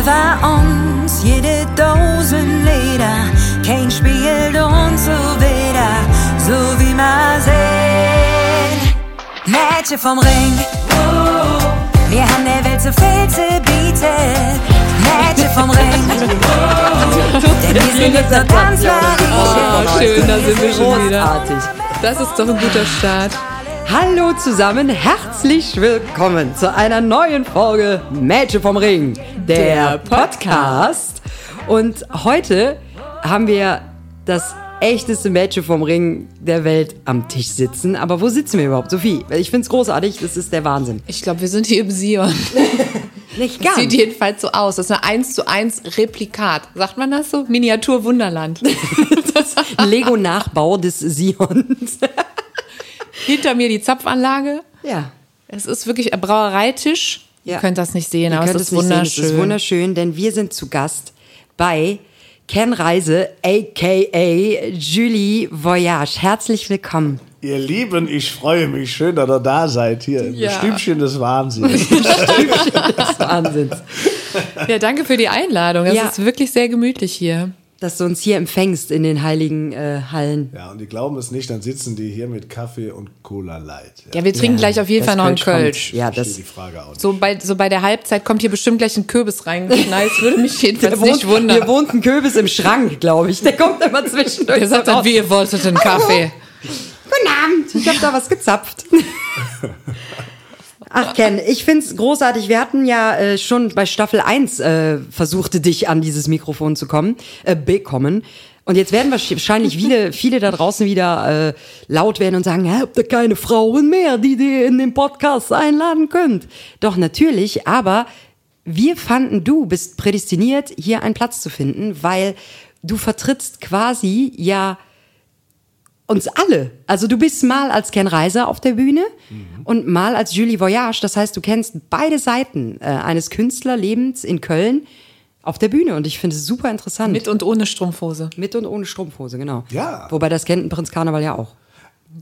Über uns jede Dosen Leder, kein spielt uns so wieder, so wie man sehen. Mädchen vom Ring, wir haben der Welt so viel zu bieten. Mädchen vom Ring, denn wir sind nicht so ganz Oh, schön, da sind wir schon wieder. Das ist doch ein guter Start. Hallo zusammen, herzlich willkommen zu einer neuen Folge Mädchen vom Ring, der Podcast. Und heute haben wir das echteste Mädchen vom Ring der Welt am Tisch sitzen. Aber wo sitzen wir überhaupt, Sophie? Ich finde es großartig, das ist der Wahnsinn. Ich glaube, wir sind hier im Sion. Nicht Das sieht jedenfalls so aus. Das ist ein 1 zu 1 Replikat. Sagt man das so? Miniatur Wunderland. Lego-Nachbau des Sions. Hinter mir die Zapfanlage. ja. Es ist wirklich ein Brauereitisch. Ja. Ihr könnt das nicht sehen, Ihr aber es ist wunderschön. Es ist wunderschön, denn wir sind zu Gast bei Ken Reise, a.k.a. Julie Voyage. Herzlich willkommen. Ihr Lieben, ich freue mich. Schön, dass ihr da seid. Hier im Ja. Stübchen des Wahnsinns. des Wahnsinns. Ja, danke für die Einladung. Es Ja. ist wirklich sehr gemütlich hier. Dass du uns hier empfängst in den heiligen äh, Hallen. ja, und die glauben es nicht, dann sitzen die hier mit Kaffee und Cola Light. Ja, wir trinken gleich auf jeden das Fall noch einen kommt. Kölsch. Ja, Verstehe das, die Frage auch nicht. So bei, so bei der Halbzeit kommt hier bestimmt gleich ein Kürbis reingeknallt. Das würde mich jedenfalls nicht hier wundern. wohnt ein Kürbis im Schrank, glaube ich. Der kommt immer zwischendurch. Der sagt dann, wie ihr wolltet einen Kaffee. Guten Abend, ich habe da was gezapft. Ach Ken, ich find's großartig. Wir hatten ja äh, schon bei Staffel 1 äh, versuchte dich an dieses Mikrofon zu kommen, äh, bekommen. Und jetzt werden wahrscheinlich viele, viele da draußen wieder äh, laut werden und sagen, "Hä, habt ihr keine Frauen mehr, die ihr in den Podcast einladen könnt? Doch natürlich, aber wir fanden, du bist prädestiniert, hier einen Platz zu finden, weil du vertrittst quasi ja uns alle. Also du bist mal als Ken Reiser auf der Bühne und mal als Julie Voyage. Das heißt, du kennst beide Seiten äh, eines Künstlerlebens in Köln auf der Bühne. Und ich finde es super interessant. Mit und ohne Strumpfhose. Mit und ohne Strumpfhose, genau. Ja. Wobei das kennt ein Prinz Karneval ja auch.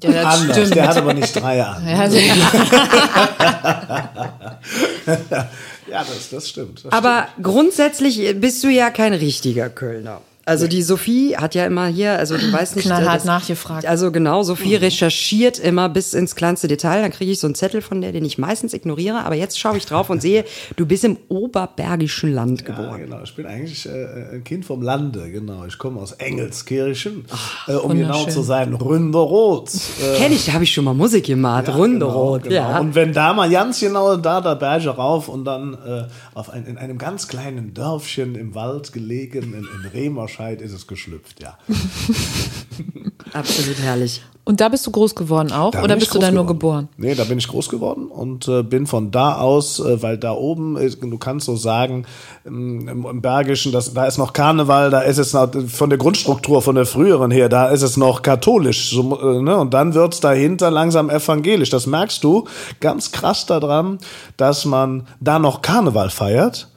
Ja, das Anders, stimmt. der hat aber nicht drei an. Ja, Ja, also- das, das stimmt. Das Aber grundsätzlich bist du ja kein richtiger Kölner. Also die Sophie hat ja immer hier, also du weißt nicht. Knallhart das- nachgefragt. Also genau, Sophie recherchiert immer bis ins kleinste Detail. Dann kriege ich so einen Zettel von der, den ich meistens ignoriere. Aber jetzt schaue ich drauf und sehe, du bist im oberbergischen Land Ja, geboren. genau. Ich bin eigentlich äh, ein Kind vom Lande, genau. Ich komme aus Engelskirchen, äh, um genau zu sein, Ründeroth. Äh, Kenn ich, da habe ich schon mal Musik gemacht. Runderot, genau, genau. ja. Und wenn da mal ganz genau da der Berge rauf und dann äh, auf ein, in einem ganz kleinen Dörfchen im Wald gelegen, in, in Remerscheid, ist es geschlüpft, ja. Absolut herrlich. Und da bist du groß geworden auch? Da oder bist du da nur geboren? Nee, da bin ich groß geworden und äh, bin von da aus, äh, weil da oben, ist, du kannst so sagen, ähm, im, im Bergischen, das, da ist noch Karneval, da ist es noch, von der Grundstruktur, von der früheren her, da ist es noch katholisch. So, äh, ne? Und dann wird's dahinter langsam evangelisch. Das merkst du ganz krass daran, dass man da noch Karneval feiert.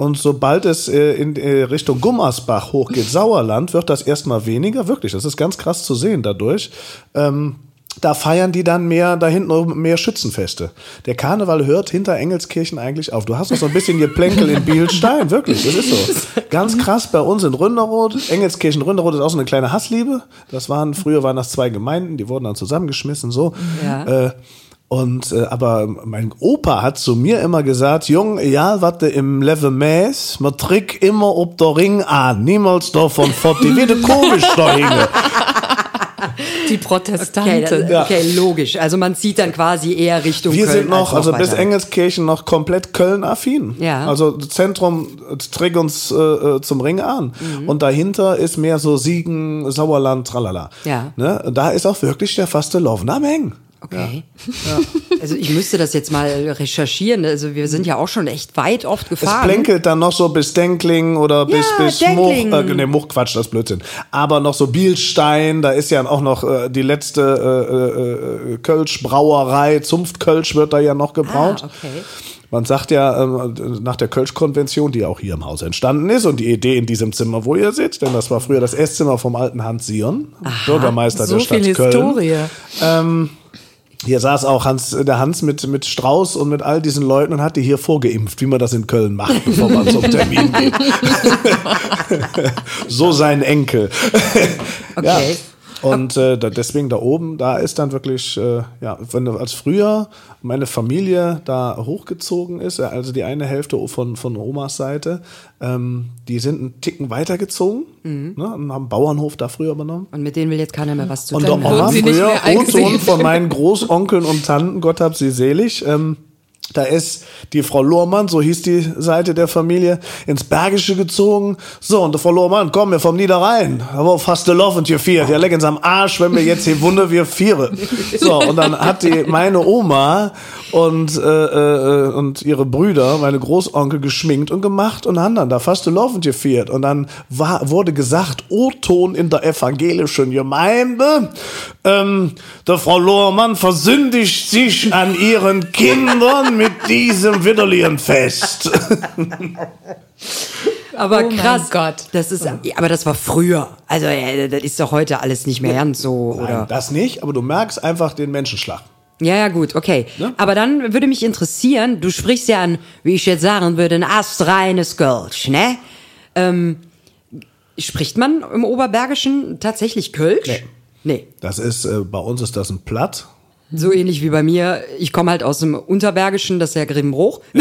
Und sobald es äh, in äh, Richtung Gummersbach hochgeht, Sauerland, wird das erstmal weniger. Wirklich, das ist ganz krass zu sehen dadurch. Ähm, da feiern die dann mehr, da hinten mehr Schützenfeste. Der Karneval hört hinter Engelskirchen eigentlich auf. Du hast noch so ein bisschen Geplänkel in Bielstein, wirklich, das ist so. Ganz krass bei uns in Ründeroth. Engelskirchen, Ründeroth ist auch so eine kleine Hassliebe. Das waren, früher waren das zwei Gemeinden, die wurden dann zusammengeschmissen, so. Ja. Äh, und äh, aber mein Opa hat zu mir immer gesagt, Jung, ja, du im Level mäß, man trick immer ob der Ring an, niemals davon fort, die wird komisch da hinge. Die Okay, Protestanten. das, okay, logisch. Also man zieht dann quasi eher Richtung Wir Köln sind noch, als also bis. Engelskirchen noch komplett Köln-affin. Ja. Also das Zentrum trägt uns äh, äh, zum Ring an. Mhm. Und dahinter ist mehr so Siegen, Sauerland, tralala. Ja. Ne? Da ist auch wirklich der faste Lovner Meng. Okay. Also ich müsste das jetzt mal recherchieren. Also wir sind ja auch schon echt weit oft Es gefahren. plänkelt dann noch so bis Denkling oder bis, Ja, bis Much, äh, nee, Much, Quatsch, das ist Blödsinn. Aber noch so Bielstein, da ist ja auch noch äh, die letzte äh, äh, äh, Kölsch-Brauerei, Zunft-Kölsch wird da ja noch gebraut. Ah, okay. Man sagt ja ähm, nach der Kölsch-Konvention, die auch hier im Haus entstanden ist und die Idee in diesem Zimmer, wo ihr sitzt, denn das war früher das Esszimmer vom alten Hans Sion, Bürgermeister So der Stadt viel Köln. Historie. Hier saß auch Hans, der Hans mit, mit Strauß und mit all diesen Leuten und hat die hier vorgeimpft, wie man das in Köln macht, bevor man zum Termin geht. so sein Enkel. Okay. Und äh, da, deswegen da oben, da ist dann wirklich, äh, ja, wenn du als früher meine Familie da hochgezogen ist, äh, also die eine Hälfte von, von Omas Seite, ähm, die sind einen Ticken weitergezogen Mhm. ne, und haben einen Bauernhof da früher übernommen. Und mit denen will jetzt keiner mehr was zu Und tun der haben. Oma wurden sie nicht früher. O-Ton von meinen Großonkeln und Tanten, Gott hab sie selig, ähm, da ist die Frau Lohmann, so hieß die Seite der Familie, ins Bergische gezogen. So, und die Frau Lohmann, komm, wir vom Niederrhein. Aber fast der Love und ihr viert. Ja, leck uns am Arsch, wenn wir jetzt hier Wunder, wir viere. So, und dann hat die, meine Oma und, äh, äh, und ihre Brüder, meine Großonkel, geschminkt und gemacht und haben dann da fast und ihr viert. Und dann war, wurde gesagt, O-Ton in der evangelischen Gemeinde, ähm, der Frau Lohmann versündigt sich an ihren Kindern mit diesem Widderlienfest. Aber Oh mein krass. Gott. Das ist, aber das war früher. Also äh, das ist doch heute alles nicht mehr ganz so, Nein, oder? das nicht, aber du merkst einfach den Menschenschlag. Ja, ja, gut, okay. Ne? Aber dann würde mich interessieren, du sprichst ja an, wie ich jetzt sagen würde, ein astreines Kölsch, ne? Ähm, spricht man im Oberbergischen tatsächlich Kölsch? Nee. Nee. Das ist, äh, bei uns ist das ein Platt. So ähnlich wie bei mir. Ich komme halt aus dem Unterbergischen, das ist ja Grimmbruch.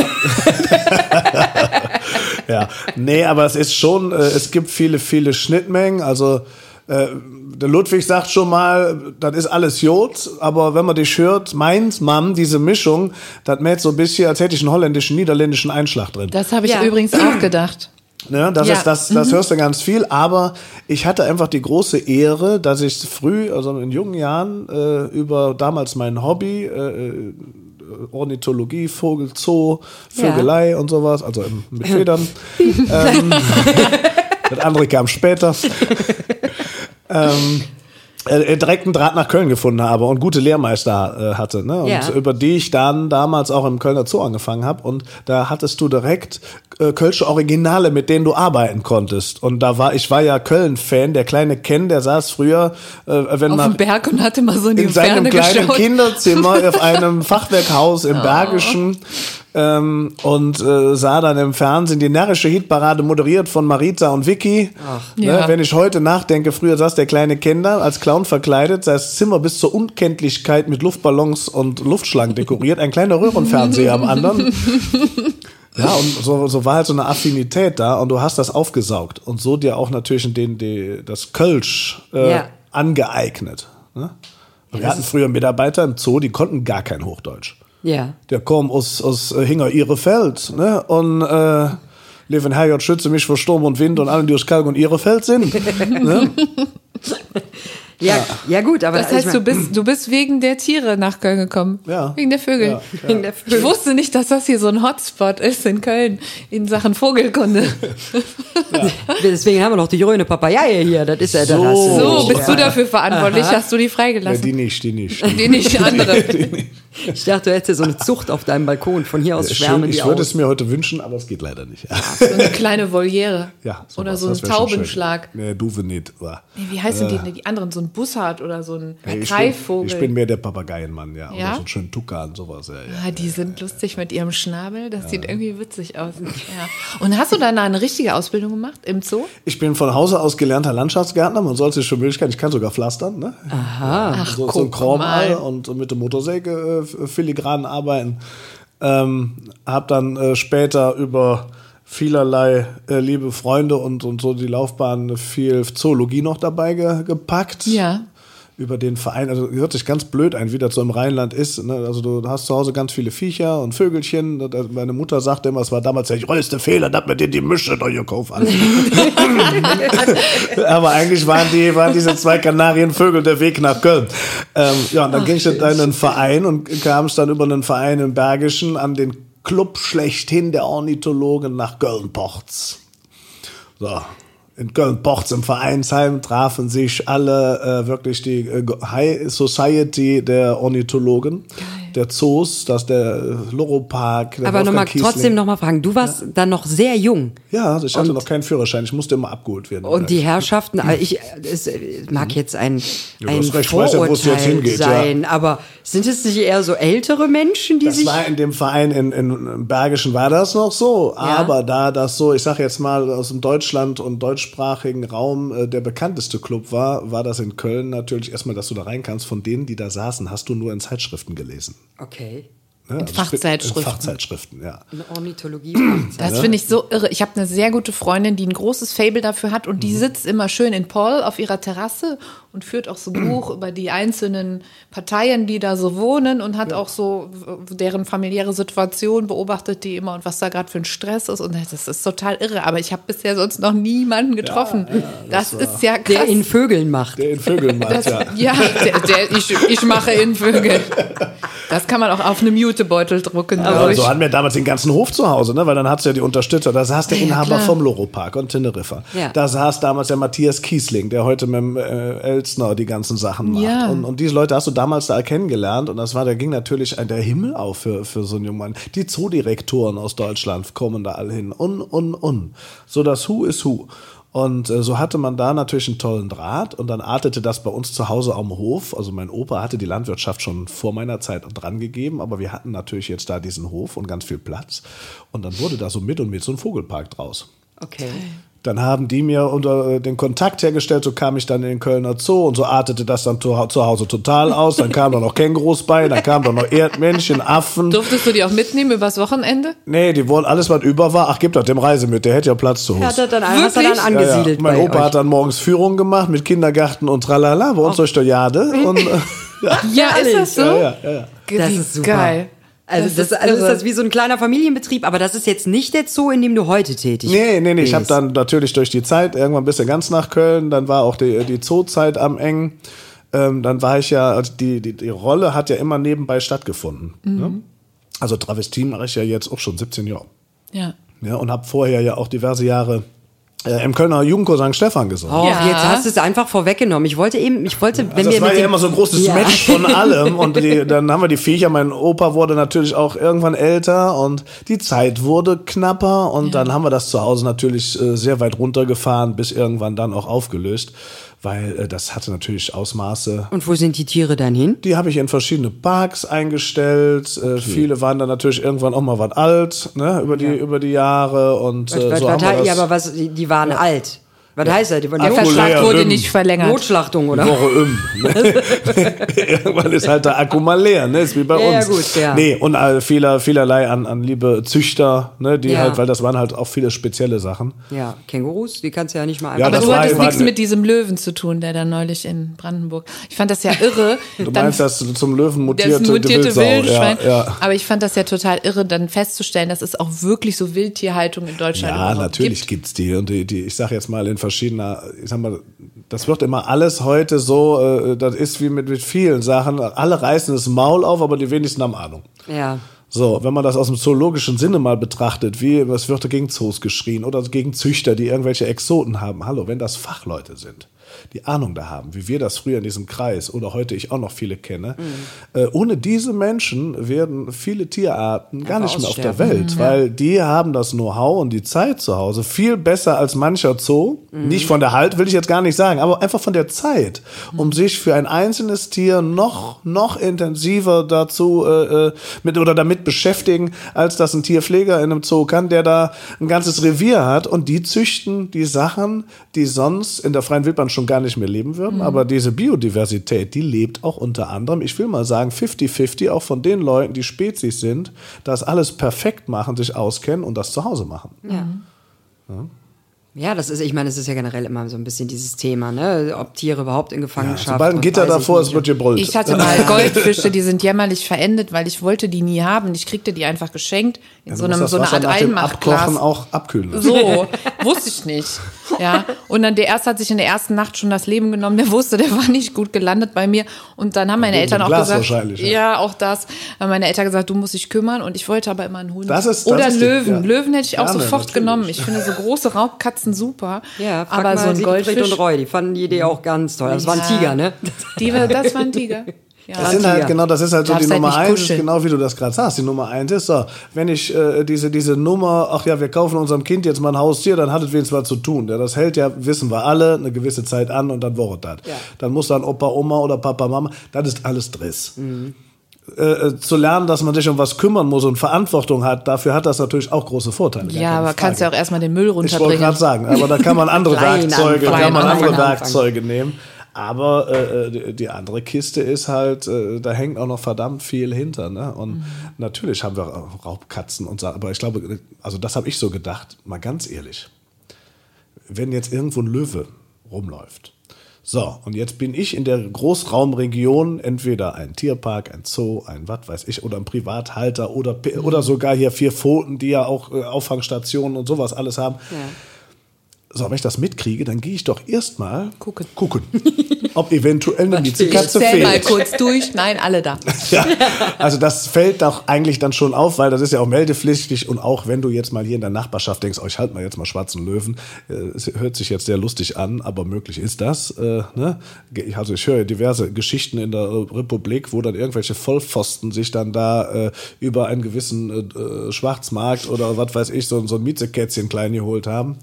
Ja, nee, aber es ist schon, äh, es gibt viele, viele Schnittmengen. Also äh, der Ludwig sagt schon mal, das ist alles Jod, aber wenn man dich hört, meint man, diese Mischung, das mäht so ein bisschen, als hätte ich einen holländischen, niederländischen Einschlag drin. Das habe ich Ja. übrigens auch gedacht. Ne, das Ja. ist das, das hörst du ganz viel, aber ich hatte einfach die große Ehre, dass ich früh, also in jungen Jahren, äh, über damals mein Hobby, äh, äh, Ornithologie, Vogel, Zoo, Vögelei und sowas, also mit Federn. ähm, das andere kam später. ähm, äh, direkt einen Draht nach Köln gefunden habe und gute Lehrmeister äh, hatte. Ne? Und Ja. über die ich dann damals auch im Kölner Zoo angefangen habe. Und da hattest du direkt äh, Kölsche Originale, mit denen du arbeiten konntest. Und da war, ich war ja Köln-Fan, der kleine Ken, der saß früher, äh, wenn Auf man dem Berg und hatte mal so in die in seinem Ferne kleinen geschaut. Kinderzimmer auf einem Fachwerkhaus Oh. im Bergischen ähm, und äh, sah dann im Fernsehen die närrische Hitparade moderiert von Marita und Vicky. Ne, Ja. Wenn ich heute nachdenke, früher saß der kleine Kinder als Clown verkleidet, das Zimmer bis zur Unkenntlichkeit mit Luftballons und Luftschlangen dekoriert, ein kleiner Röhrenfernseher am anderen. Ja, und so, so war halt so eine Affinität da und du hast das aufgesaugt und so dir auch natürlich den, die, das Kölsch äh, Ja. angeeignet. Ne? Wir hatten früher Mitarbeiter im Zoo, die konnten gar kein Hochdeutsch. Ja. Der kam aus, aus äh, Hinger Ihrefeld ne? und äh, Leben Herrgott schütze mich vor Sturm und Wind und allen, die aus Kalk und Ihrefeld sind. ne? Ja, ja gut, aber Das heißt, ich du mein- bist, du bist wegen der Tiere nach Köln gekommen. Ja. Wegen der Vögel. Ja, wegen der Ich wusste nicht, dass das hier so ein Hotspot ist in Köln in Sachen Vogelkunde. Deswegen haben wir noch die grüne Papaya hier. Das ist ja der So. Rasse. So, bist du dafür verantwortlich? Hast du die Ja, freigelassen? die nicht, die nicht. die nicht andere. Ich dachte, du hättest so eine Zucht auf deinem Balkon. Von hier aus Schön, schwärmen die ich würde es mir heute wünschen, aber es geht leider nicht. Ja, So eine kleine Voliere. ja oder sowas, so ein schön. Taubenschlag. Nee, Duve nicht. Ja. Nee, wie heißen die denn? Die anderen, so ein Bussard oder so ein Hey, ich, Greifvogel. bin, ich bin mehr der Papageienmann, ja. Ja? Oder so ein schönen Tukan, sowas. Ja, ja. Ah, die sind lustig mit ihrem Schnabel. Das sieht irgendwie witzig aus. Ja. Und hast du dann eine richtige Ausbildung gemacht im Zoo? Ich bin von Hause aus gelernter Landschaftsgärtner. Man soll sich schon Möglichkeit, ich kann sogar pflastern. Ne? Aha. Ach, so, so ein Chromal mal. und mit der Motorsäge äh, filigran arbeiten. Ähm, hab dann äh, später über vielerlei äh, liebe Freunde und, und so die Laufbahn viel Zoologie noch dabei ge gepackt. Ja. über den Verein, also hört sich ganz blöd ein, wie das so im Rheinland ist. Ne? Also du hast zu Hause ganz viele Viecher und Vögelchen. Meine Mutter sagte immer, es war damals der größte Fehler, dass man dir die Mische da gekauft hat. Aber eigentlich waren die, waren diese zwei Kanarienvögel der Weg nach Köln. Ähm, ja, und dann ging ich in einen Verein und kam es dann über einen Verein im Bergischen an den Club schlechthin der Ornithologen nach Köln-Ports. So, in Köln-Ports im Vereinsheim trafen sich alle äh, wirklich die äh, High Society der Ornithologen. Geil der Zoos, dass der Loro-Park. Der Aber nochmal trotzdem nochmal fragen, du warst ja. dann noch sehr jung. Ja, also ich hatte und, noch keinen Führerschein, ich musste immer abgeholt werden. Und die Herrschaften, ich, es mag jetzt ein, ja, ein Vorurteil ja, hingeht, sein, aber sind es nicht eher so ältere Menschen, die das sich... Das war in dem Verein in, in Bergischen war das noch so, aber da das so, ich sage jetzt mal aus dem Deutschland und deutschsprachigen Raum äh, der bekannteste Club war, war das in Köln natürlich erstmal, dass du da rein kannst. Von denen, die da saßen, hast du nur in Zeitschriften gelesen. Okay. Ja, in also Fachzeitschriften. Fachzeitschriften, ja. Eine Ornithologie. Das finde ich so irre. Ich habe eine sehr gute Freundin, die ein großes Fable dafür hat und die mhm. sitzt immer schön in Paul auf ihrer Terrasse und führt auch so Buch über die einzelnen Parteien, die da so wohnen und hat ja. auch so deren familiäre Situation beobachtet die immer und was da gerade für ein Stress ist und das ist total irre. Aber ich habe bisher sonst noch niemanden getroffen. Ja, das, das ist ja krass. Der in Vögeln macht. Der in Vögeln macht, das, ja. Ja, der, der, ich, ich mache in Vögeln. Das kann man auch auf eine Mutebeutel drucken. Ja, aber so hatten wir damals den ganzen Hof zu Hause, ne? weil dann hat es ja die Unterstützer. Da saß der Inhaber ja, vom Loro Park und Teneriffa. Ja. Da saß damals der Matthias Kiesling, der heute mit dem äh, Elstner die ganzen Sachen macht. Ja. Und, und diese Leute hast du damals da kennengelernt und das war, da ging natürlich der Himmel auf für, für so einen jungen Mann. Die Zoodirektoren aus Deutschland kommen da alle hin. Und, und, und. So das Who is Who. Und äh, so hatte man da natürlich einen tollen Draht und dann artete das bei uns zu Hause am Hof. Also mein Opa hatte die Landwirtschaft schon vor meiner Zeit dran gegeben, aber wir hatten natürlich jetzt da diesen Hof und ganz viel Platz. Und dann wurde da so mit und mit so ein Vogelpark draus. Okay. Dann haben die mir unter äh, den Kontakt hergestellt, so kam ich dann in den Kölner Zoo und so artete das dann zu, zu Hause total aus. Dann kamen da noch Kängurus bei, dann kamen da noch Erdmännchen, Affen. Durftest du die auch mitnehmen übers Wochenende? Nee, die wollen alles, was über war. Ach, gib doch dem Reise mit, der hätte ja Platz zu Hause. Hat er dann, hat er dann angesiedelt. Ja, ja. Mein Opa euch. hat dann morgens Führung gemacht mit Kindergarten und tralala bei uns oh. durch der Jade. Und, äh, ja, ja ist das so? Ja, ja, ja. Das ist super. Geil. Also das, das, also ist das wie so ein kleiner Familienbetrieb, aber das ist jetzt nicht der Zoo, in dem du heute tätig bist. Nee, nee, nee. Ich habe dann natürlich durch die Zeit, irgendwann bist du ganz nach Köln, dann war auch die, die Zoozeit am eng. Ähm, dann war ich ja, also die, die, die Rolle hat ja immer nebenbei stattgefunden. Ne? Mhm. Ne? Also Travestie mache ich ja jetzt auch schon 17 Jahre. Ja. Ja, und habe vorher ja auch diverse Jahre äh, im Kölner Jugendchor St. Stefan gesungen. Oh, ja. jetzt hast du es einfach vorweggenommen. Ich wollte eben, ich wollte, wenn also wir. Das war ja immer so ein großes ja. Match von allem. Und die, dann haben wir die Viecher. Mein Opa wurde natürlich auch irgendwann älter und die Zeit wurde knapper. Und ja. dann haben wir das zu Hause natürlich äh, sehr weit runtergefahren, bis irgendwann dann auch aufgelöst weil äh, das hatte natürlich Ausmaße. Und wo sind die Tiere dann hin? Die habe ich in verschiedene Parks eingestellt. Äh, okay. Viele waren dann natürlich irgendwann auch mal was alt, ne, über die, ja. über die Jahre und äh, was, so was, haben wir das, Ja, aber was, die, die waren ja. alt. Was ja. heißt das? Die Verschlag wurde nicht verlängert. Notschlachtung, oder? Woche um. Ne? Irgendwann ist halt der Akku mal leer, ne? Ist wie bei ja, uns. Ja, gut, ja. Nee, und all, vieler, vielerlei an, an liebe Züchter, ne? Die ja. halt, weil das waren halt auch viele spezielle Sachen. Ja, Kängurus, die kannst du ja nicht mal einfach. Ja, Aber du hattest nichts mit diesem Löwen zu tun, der da neulich in Brandenburg. Ich fand das ja irre. du meinst das zum Löwen mutierte, das mutierte Wildschwein. Ja, ja. Aber ich fand das ja total irre, dann festzustellen, dass es auch wirklich so Wildtierhaltung in Deutschland Ja, natürlich gibt. gibt's die. Und die, die, ich sag jetzt mal in verschiedener, ich sag mal, das wird immer alles heute so, äh, das ist wie mit, mit vielen Sachen. Alle reißen das Maul auf, aber die wenigsten haben Ahnung. Ja. So, wenn man das aus dem zoologischen Sinne mal betrachtet, wie was wird gegen Zoos geschrien oder gegen Züchter, die irgendwelche Exoten haben. Hallo, wenn das Fachleute sind die Ahnung da haben, wie wir das früher in diesem Kreis oder heute ich auch noch viele kenne. Mhm. Äh, ohne diese Menschen werden viele Tierarten gar nicht mehr auf der Welt, mhm. weil die haben das Know-how und die Zeit zu Hause viel besser als mancher Zoo. Mhm. Nicht von der Halt, will ich jetzt gar nicht sagen, aber einfach von der Zeit, um mhm. sich für ein einzelnes Tier noch, noch intensiver dazu äh, äh, mit oder damit beschäftigen, als das ein Tierpfleger in einem Zoo kann, der da ein ganzes Revier hat und die züchten die Sachen, die sonst in der freien Wildbahn schon gar nicht mehr leben würden. Mhm. Aber diese Biodiversität, die lebt auch unter anderem, ich will mal sagen, 50-50 auch von den Leuten, die Spezies sind, das alles perfekt machen, sich auskennen und das zu Hause machen. Ja. ja. Ja, das ist, ich meine, es ist ja generell immer so ein bisschen dieses Thema, ne? Ob Tiere überhaupt in Gefangenschaft. Sobald ein Gitter davor ist, wird gebrüllt. Ich hatte mal Goldfische, die sind jämmerlich verendet, weil ich wollte die nie haben. Ich kriegte die einfach geschenkt in Ja, so einem so eine Art Einmachglas. Abkochen auch abkühlen. So, wusste ich nicht. Ja. Und dann der erste hat sich in der ersten Nacht schon das Leben genommen. Der wusste, der war nicht gut gelandet bei mir. Und dann haben meine wegen Eltern auch Glas gesagt, wahrscheinlich, ja. ja. auch das. Haben meine Eltern gesagt, du musst dich kümmern. Und ich wollte aber immer einen Hund. Das ist- das Oder ist die- Löwen. ja. Löwen hätte ich auch Gerne, sofort natürlich. genommen. Ich finde so große Raubkatzen super. Ja, aber mal so ein Goldfisch. und Roy, die fanden die Idee auch ganz toll. Das war ein Ja. Tiger, ne? Die, das war ein Tiger. Ja. Das sind halt, genau, das ist halt so die halt Nummer eins, genau wie du das gerade sagst. Die Nummer eins ist so, wenn ich äh, diese, diese Nummer, ach ja, wir kaufen unserem Kind jetzt mal ein Haustier, dann hat es wenigstens was zu tun. Ja, das hält ja, wissen wir alle, eine gewisse Zeit an und dann wurde das. Dann muss dann Opa, Oma oder Papa, Mama, das ist alles Driss. Äh, äh, zu lernen, dass man sich um was kümmern muss und Verantwortung hat, dafür hat das natürlich auch große Vorteile. Ja, aber kannst ja Frage. auch erstmal den Müll Ich wollte runterbringen. gerade sagen, aber da kann man andere Werkzeuge, kann man andere. Werkzeuge nehmen. Aber äh, die, die andere Kiste ist halt, äh, da hängt auch noch verdammt viel hinter. Ne? Und Mhm. natürlich haben wir Raubkatzen und so, aber ich glaube, also das habe ich so gedacht, mal ganz ehrlich. Wenn jetzt irgendwo ein Löwe rumläuft, so, und jetzt bin ich in der Großraumregion entweder ein Tierpark, ein Zoo, ein was weiß ich, oder ein Privathalter oder, P- oder sogar hier vier Pfoten, die ja auch äh, Auffangstationen und sowas alles haben. So, wenn ich das mitkriege, dann gehe ich doch erstmal Gucken. gucken, ob eventuell eine Miezekatze zähl mal fehlt. kurz durch. Nein, alle da. Ja, also das fällt doch eigentlich dann schon auf, weil das ist ja auch meldepflichtig und auch wenn du jetzt mal hier in der Nachbarschaft denkst, oh, ich halte mal jetzt mal schwarzen Löwen, äh, es hört sich jetzt sehr lustig an, aber möglich ist das. Äh, ne? Also ich höre diverse Geschichten in der Republik, wo dann irgendwelche Vollpfosten sich dann da äh, über einen gewissen äh, Schwarzmarkt oder was weiß ich, so, so ein Miezekätzchen klein geholt haben.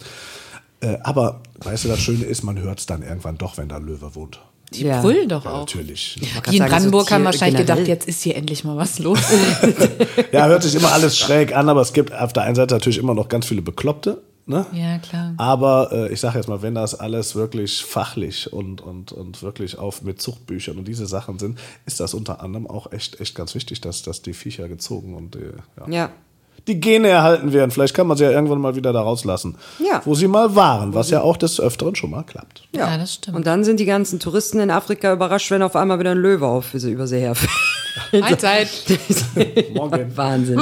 Äh, aber weißt du, das Schöne ist, man hört es dann irgendwann doch, wenn da ein Löwe wohnt. Die Ja. brüllen doch Ja, auch. natürlich. Die in Brandenburg haben wahrscheinlich generell. gedacht, jetzt ist hier endlich mal was los. Ja, hört sich immer alles schräg an, aber es gibt auf der einen Seite natürlich immer noch ganz viele Bekloppte. Ne? ja, klar. Aber äh, ich sage jetzt mal, wenn das alles wirklich fachlich und, und, und wirklich auf mit Zuchtbüchern und diese Sachen sind, ist das unter anderem auch echt, echt ganz wichtig, dass, dass die Viecher gezogen und äh, ja. Ja. Die Gene erhalten werden. Vielleicht kann man sie ja irgendwann mal wieder da rauslassen, Ja. wo sie mal waren, was ja auch des Öfteren schon mal klappt. Ja, das stimmt. Und dann sind die ganzen Touristen in Afrika überrascht, wenn auf einmal wieder ein Löwe auf sie über sie herfällt. Mahlzeit. Morgen. Wahnsinn.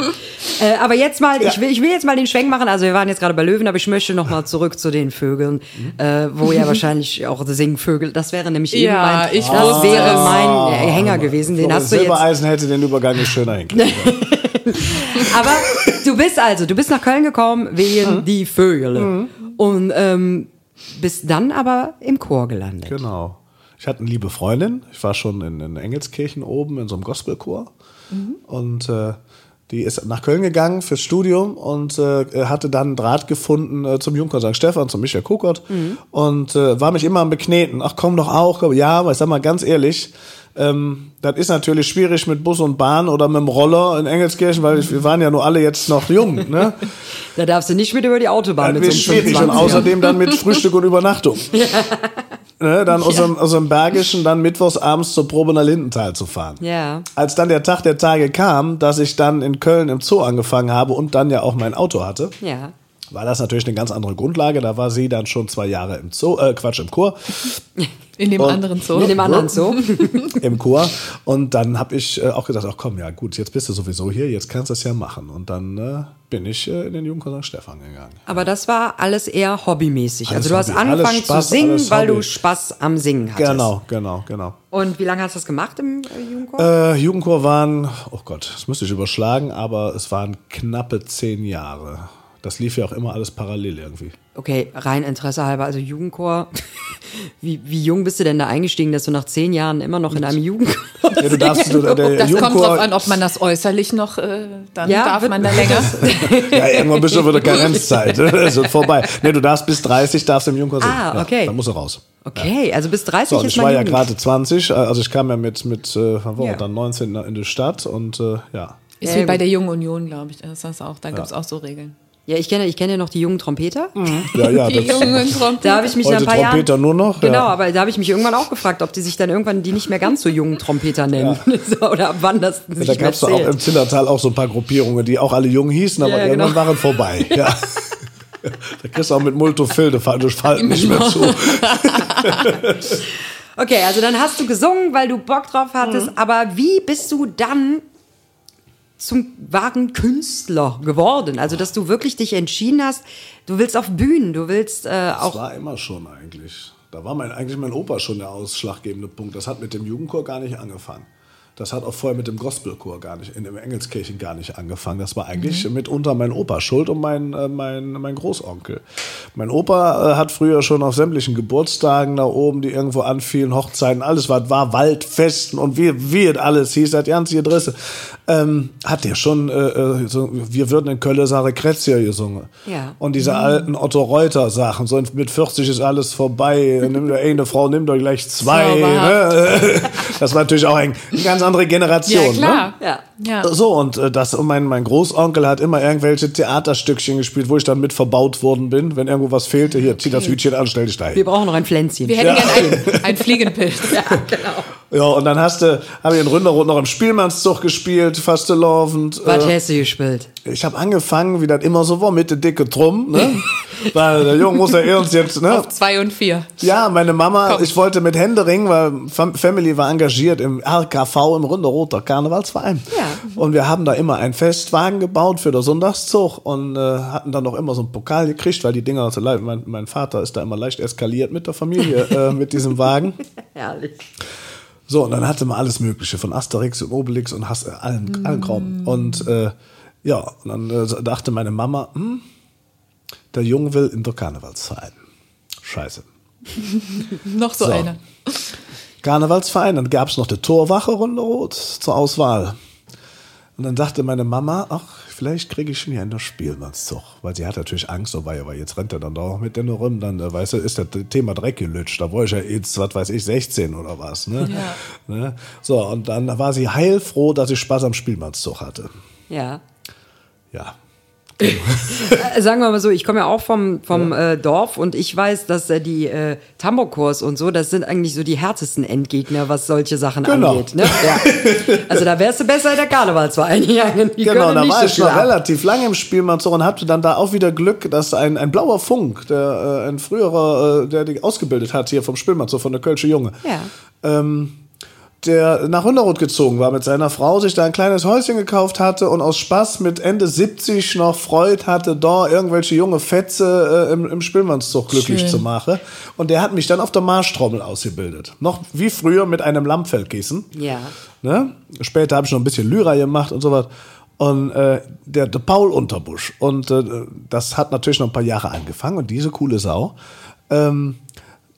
äh, aber jetzt mal, ich, will, ich will jetzt mal den Schwenk machen. Also wir waren jetzt gerade bei Löwen, aber ich möchte noch mal zurück zu den Vögeln, äh, wo ja wahrscheinlich auch Singvögel. Das wäre nämlich eben Ja, mein, ich das wäre mein äh, Hänger gewesen. Den hast du jetzt. Silbereisen hätte den Übergang nicht schöner hinkriegen. Aber du bist also, du bist nach Köln gekommen wegen Mhm. die Vögel und ähm, bist dann aber im Chor gelandet. Genau. Ich hatte eine liebe Freundin. Ich war schon in, in Engelskirchen oben in so einem Gospelchor. Und äh, die ist nach Köln gegangen fürs Studium und äh, hatte dann einen Draht gefunden äh, zum Jungchor St. Stefan, zum Michael Kukert. Und äh, war mich immer am Bekneten. Ach, komm doch auch. Komm. Ja, aber ich sag mal ganz ehrlich, ähm, das ist natürlich schwierig mit Bus und Bahn oder mit dem Roller in Engelskirchen, weil wir waren ja nur alle jetzt noch jung. Ne? Da darfst du nicht mit über die Autobahn Das mit wird so schwierig und 25er. außerdem dann mit Frühstück und Übernachtung. ne, dann aus, dem, aus dem Bergischen dann mittwochs abends zur Probe nach Lindenthal zu fahren. Ja. Als dann der Tag der Tage kam, dass ich dann in Köln im Zoo angefangen habe und dann ja auch mein Auto hatte, Ja. War das natürlich eine ganz andere Grundlage. Da war sie dann schon zwei Jahre im Zoo, äh, Quatsch, im Chor. In dem Und- anderen Zoo. Mit dem anderen so. im Chor. Und dann habe ich äh, auch gedacht, ach komm, ja gut, jetzt bist du sowieso hier, jetzt kannst du es ja machen. Und dann äh, bin ich äh, in den Jugendchor St. Stefan gegangen. Aber das war alles eher hobbymäßig. Alles also du hast Hobby. Alles angefangen Spaß, zu singen, weil du Hobby. Spaß am Singen hattest. Genau, genau, genau. Und wie lange hast du das gemacht im äh, Jugendchor? Äh, Jugendchor waren, oh Gott, das müsste ich überschlagen, aber es waren knappe zehn Jahre. Das lief ja auch immer alles parallel irgendwie. Okay, rein Interesse halber, also Jugendchor. Wie, wie jung bist du denn da eingestiegen, dass du nach zehn Jahren immer noch in einem Jugendchor Ja, du darfst, du, der Das kommt Jugendchor, drauf an, ob man das äußerlich noch, äh, dann Ja, darf man da länger. ja, irgendwann bist du über der Karenzzeit. Ist vorbei. Nee, du darfst bis 30, darfst im Jugendchor singen. Ah, okay. Ja, dann musst du raus. Okay, also bis 30 So, und ist ich war ja gerade 20, also ich kam ja mit, mit äh, wann war Ja. ich dann 19 in die Stadt und äh, ja. Ist Ja, wie bei der Jungen Union, glaube ich. Das ist das auch. Da gibt es auch so Regeln. Ja, ich kenne, ich kenne ja noch die jungen Trompeter. Ja, ja, Die das, jungen Trompeter. Da habe ich mich Heute ein paar Jahren, Trompeter nur noch, Genau, ja. aber da habe ich mich irgendwann auch gefragt, ob die sich dann irgendwann die nicht mehr ganz so jungen Trompeter nennen. so, oder ab wann das sich da mehr gab es auch im. Zillertal auch so ein paar Gruppierungen, die auch alle jung hießen, aber Ja, ja, irgendwann genau. waren vorbei. Ja. da kriegst du auch mit Multofil, da fallen fallen nicht mehr zu. Okay, also dann hast du gesungen, weil du Bock drauf hattest, aber wie bist du dann zum wahren Künstler geworden? Also, dass du wirklich dich entschieden hast, du willst auf Bühnen, du willst äh, Das auch. war immer schon eigentlich. Da war mein, eigentlich mein Opa schon der ausschlaggebende Punkt. Das hat mit dem Jugendchor gar nicht angefangen. Das hat auch vorher mit dem Gospelchor gar nicht, in dem Engelskirchen gar nicht angefangen. Das war eigentlich mitunter mein Opa schuld und mein, äh, mein, mein Großonkel. Mein Opa äh, hat früher schon auf sämtlichen Geburtstagen da oben, die irgendwo anfielen, Hochzeiten, alles was war, Waldfesten und wie, wie es alles hieß, das ganze Adresse, ähm, hat der schon, äh, äh, so, wir würden in Köln Sare Kretzia gesungen. Ja. Und diese alten Otto Reuter Sachen, so mit 40 ist alles vorbei, nimm dir eine Frau, nimm doch gleich zwei. Ne? Das war natürlich auch ein, eine ganz andere Generation. Ja, klar. Ne? Ja. Ja. So, und äh, das, und mein, mein Großonkel hat immer irgendwelche Theaterstückchen gespielt, wo ich dann mit verbaut worden bin. Wenn irgendwo was fehlte, hier, zieh das Hütchen an, stell dich da Wir hin. brauchen noch ein Pflänzchen. Wir hätten gerne ein, ein Fliegenpilz. Ja, und dann hast du, habe ich in Ründerrot noch im Spielmannszug gespielt, fast laufend. Was Äh, hast du gespielt? ich habe angefangen, wie das immer so war, mit der dicke Drum, ne? Weil der Junge muss ja eh uns jetzt, ne? Auf zwei und vier. Ja, meine Mama, Komm. ich wollte mit Händering, weil Fam Family war engagiert im RKV, im Runderroter Karnevalsverein. Ja. Und wir haben da immer einen Festwagen gebaut für den Sonntagszug und äh, hatten dann noch immer so einen Pokal gekriegt, weil die Dinger so leid, mein, mein Vater ist da immer leicht eskaliert mit der Familie, äh, mit diesem Wagen. Herrlich. So, und dann hatte man alles Mögliche von Asterix und Obelix und hast, äh, allen, allen Kram. Und äh, ja, und dann äh, dachte meine Mama, hm, der Junge will in der Karnevalsverein. Scheiße. Noch so, So. eine. Karnevalsverein, dann gab es noch die Torwache Runderrot zur Auswahl. Und dann dachte meine Mama, ach, vielleicht kriege ich ihn ja in das Spielmannszug. Weil sie hat natürlich Angst, so weil, weil jetzt rennt er dann doch mit denen rum, dann, äh, weißt du, ist das Thema Dreck gelutscht. Da war ich ja jetzt, was weiß ich, 16 oder was. Ne? Ne? So, und dann war sie heilfroh, dass ich Spaß am Spielmannszug hatte. Ja. Ja. Äh, Sagen wir mal so, ich komme ja auch vom, vom äh, Dorf und ich weiß, dass äh, die äh, Tambourchors und so, das sind eigentlich so die härtesten Endgegner, was solche Sachen Genau. angeht. Ne? Ja. Also da wärst du besser in der Karnevalsverein gegangen. Die Genau, da war so ich ab. relativ lange im Spielmannszug und hatte dann da auch wieder Glück, dass ein, ein blauer Funk, der äh, ein früherer, äh, der die ausgebildet hat hier vom Spielmannszug, von der Kölsche Junge, Ja. ähm, der nach Ründerroth gezogen war mit seiner Frau, sich da ein kleines Häuschen gekauft hatte und aus Spaß mit Ende 70 noch Freud hatte, da irgendwelche junge Fetze äh, im, im Spielmannszug glücklich Schön. zu machen. Und der hat mich dann auf der Marschtrommel ausgebildet. Noch wie früher mit einem Lammfellkissen. Ja. Ne? Später habe ich noch ein bisschen Lyra gemacht und sowas. Und äh, der, der Paul Unterbusch. Und äh, das hat natürlich noch ein paar Jahre angefangen. Und diese coole Sau ähm,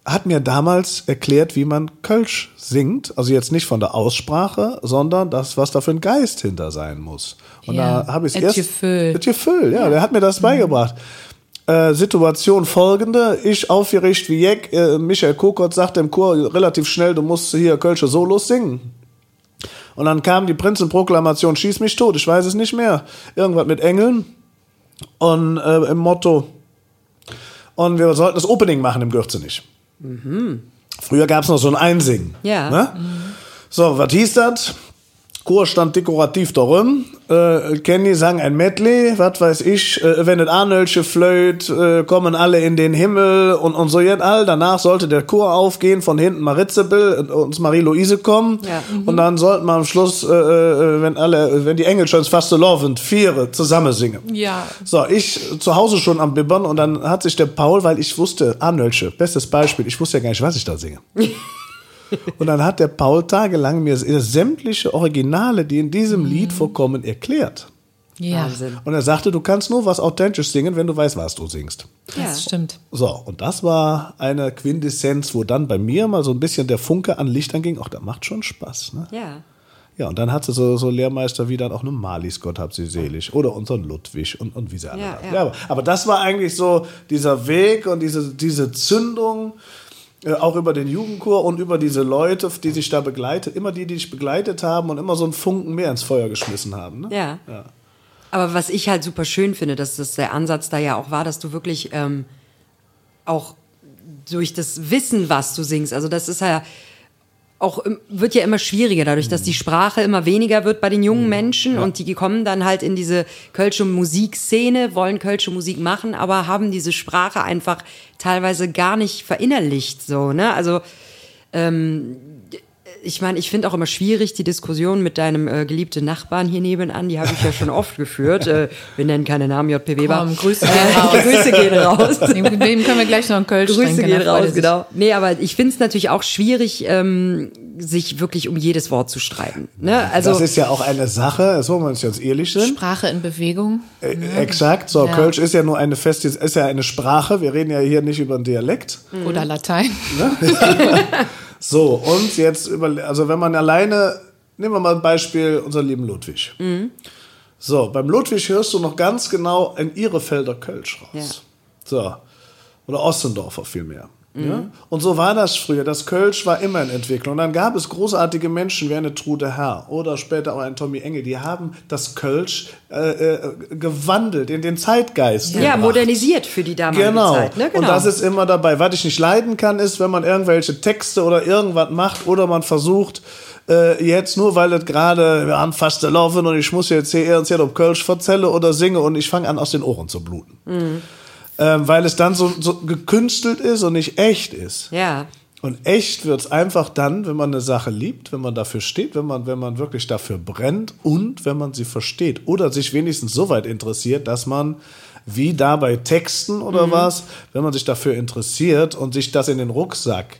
hat mir damals erklärt, wie man Kölsch singt. Also jetzt nicht von der Aussprache, sondern das, was da für ein Geist hinter sein muss. Und Ja, da habe ich es erst. Gefühl. Gefühl, ja, der hat mir das beigebracht. Äh, Situation folgende, ich aufgerichtet wie Jeck, äh, Michael Kokot sagte im Chor relativ schnell, du musst hier Kölsche Solos singen. Und dann kam die Prinzenproklamation, schieß mich tot, ich weiß es nicht mehr. Irgendwas mit Engeln und äh, im Motto. Und wir sollten das Opening machen im Gürzenich. Früher gab es noch so ein Einsingen. Ja. Ne? So, was hieß das? Chor stand dekorativ darum. Äh, Kenny sang ein Medley, was weiß ich, äh, wenn es Arnölche flöht, äh, kommen alle in den Himmel und, und so jetzt all. Danach sollte der Chor aufgehen, von hinten Maritzebel und Marie-Louise kommen. Ja. Und dann sollten wir am Schluss, äh, äh, wenn alle, wenn die Engel schon fast so laufen, Viere zusammen singen. Ja. So, ich zu Hause schon am Bibbern und dann hat sich der Paul, weil ich wusste, Arnölche, bestes Beispiel, ich wusste ja gar nicht, was ich da singe. und dann hat der Paul tagelang mir sämtliche Originale, die in diesem Lied vorkommen, erklärt. Ja, Wahnsinn. Und er sagte, du kannst nur was authentisch singen, wenn du weißt, was du singst. das stimmt. So, und das war eine Quintessenz, wo dann bei mir mal so ein bisschen der Funke an Licht anging. Ach, das macht schon Spaß. Ne? Ja. Ja, und dann hatte so, so Lehrmeister wie dann auch eine Malis, Gott hab sie selig, oder unseren Ludwig und, und wie sie alle Ja, heißen. ja. aber, aber das war eigentlich so dieser Weg und diese, diese Zündung, äh, auch über den Jugendchor und über diese Leute, die sich da begleitet, immer die, die dich begleitet haben und immer so einen Funken mehr ins Feuer geschmissen haben. Ne? Ja. Ja. Aber was ich halt super schön finde, dass das der Ansatz da ja auch war, dass du wirklich ähm, auch durch das Wissen, was du singst, also das ist ja auch wird ja immer schwieriger, dadurch, dass die Sprache immer weniger wird bei den jungen Menschen und die kommen dann halt in diese kölsche Musikszene, wollen kölsche Musik machen, aber haben diese Sprache einfach teilweise gar nicht verinnerlicht, so, ne? Also, ähm, ich meine, ich finde auch immer schwierig die Diskussion mit deinem äh, geliebten Nachbarn hier nebenan, die habe ich ja schon oft geführt. Äh, wir nennen keine Namen, JPW war. Komm, Grüße gehen raus. Grüße gehen raus. Dem, dem können wir gleich noch einen Kölsch Grüße trinken, gehen raus, genau. Nee, aber ich finde es natürlich auch schwierig, ähm, sich wirklich um jedes Wort zu streiten. Ne? Also, das ist ja auch eine Sache, das wollen wir uns jetzt ehrlich sind. Sprache in Bewegung. Äh, Exakt, so, Ja. Kölsch ist ja nur eine feste, ist ja eine Sprache, wir reden ja hier nicht über einen Dialekt. Oder Latein. So, und jetzt über, also wenn man alleine, nehmen wir mal ein Beispiel, unseren lieben Ludwig. So, beim Ludwig hörst du noch ganz genau in Ihrefelder Kölsch raus. So. Oder Ossendorfer vielmehr. Ja? Und so war das früher. Das Kölsch war immer in Entwicklung. Und dann gab es großartige Menschen wie eine Trude Herr oder später auch ein Tommy Engel, die haben das Kölsch äh, äh, gewandelt in den Zeitgeist. ja, gebracht. modernisiert für die damalige Genau. Zeit. Ne? genau. Und das ist immer dabei. Was ich nicht leiden kann, ist, wenn man irgendwelche Texte oder irgendwas macht oder man versucht, äh, jetzt nur weil es gerade, wir haben fast laufen und ich muss jetzt hier erzählen, ob Kölsch verzelle oder singe und ich fange an, aus den Ohren zu bluten. Mhm. Ähm, weil es dann so, so gekünstelt ist und nicht echt ist. ja. Und echt wird's einfach dann, wenn man eine Sache liebt, wenn man dafür steht, wenn man, wenn man wirklich dafür brennt und wenn man sie versteht oder sich wenigstens so weit interessiert, dass man wie da bei Texten Mhm. oder was, wenn man sich dafür interessiert und sich das in den Rucksack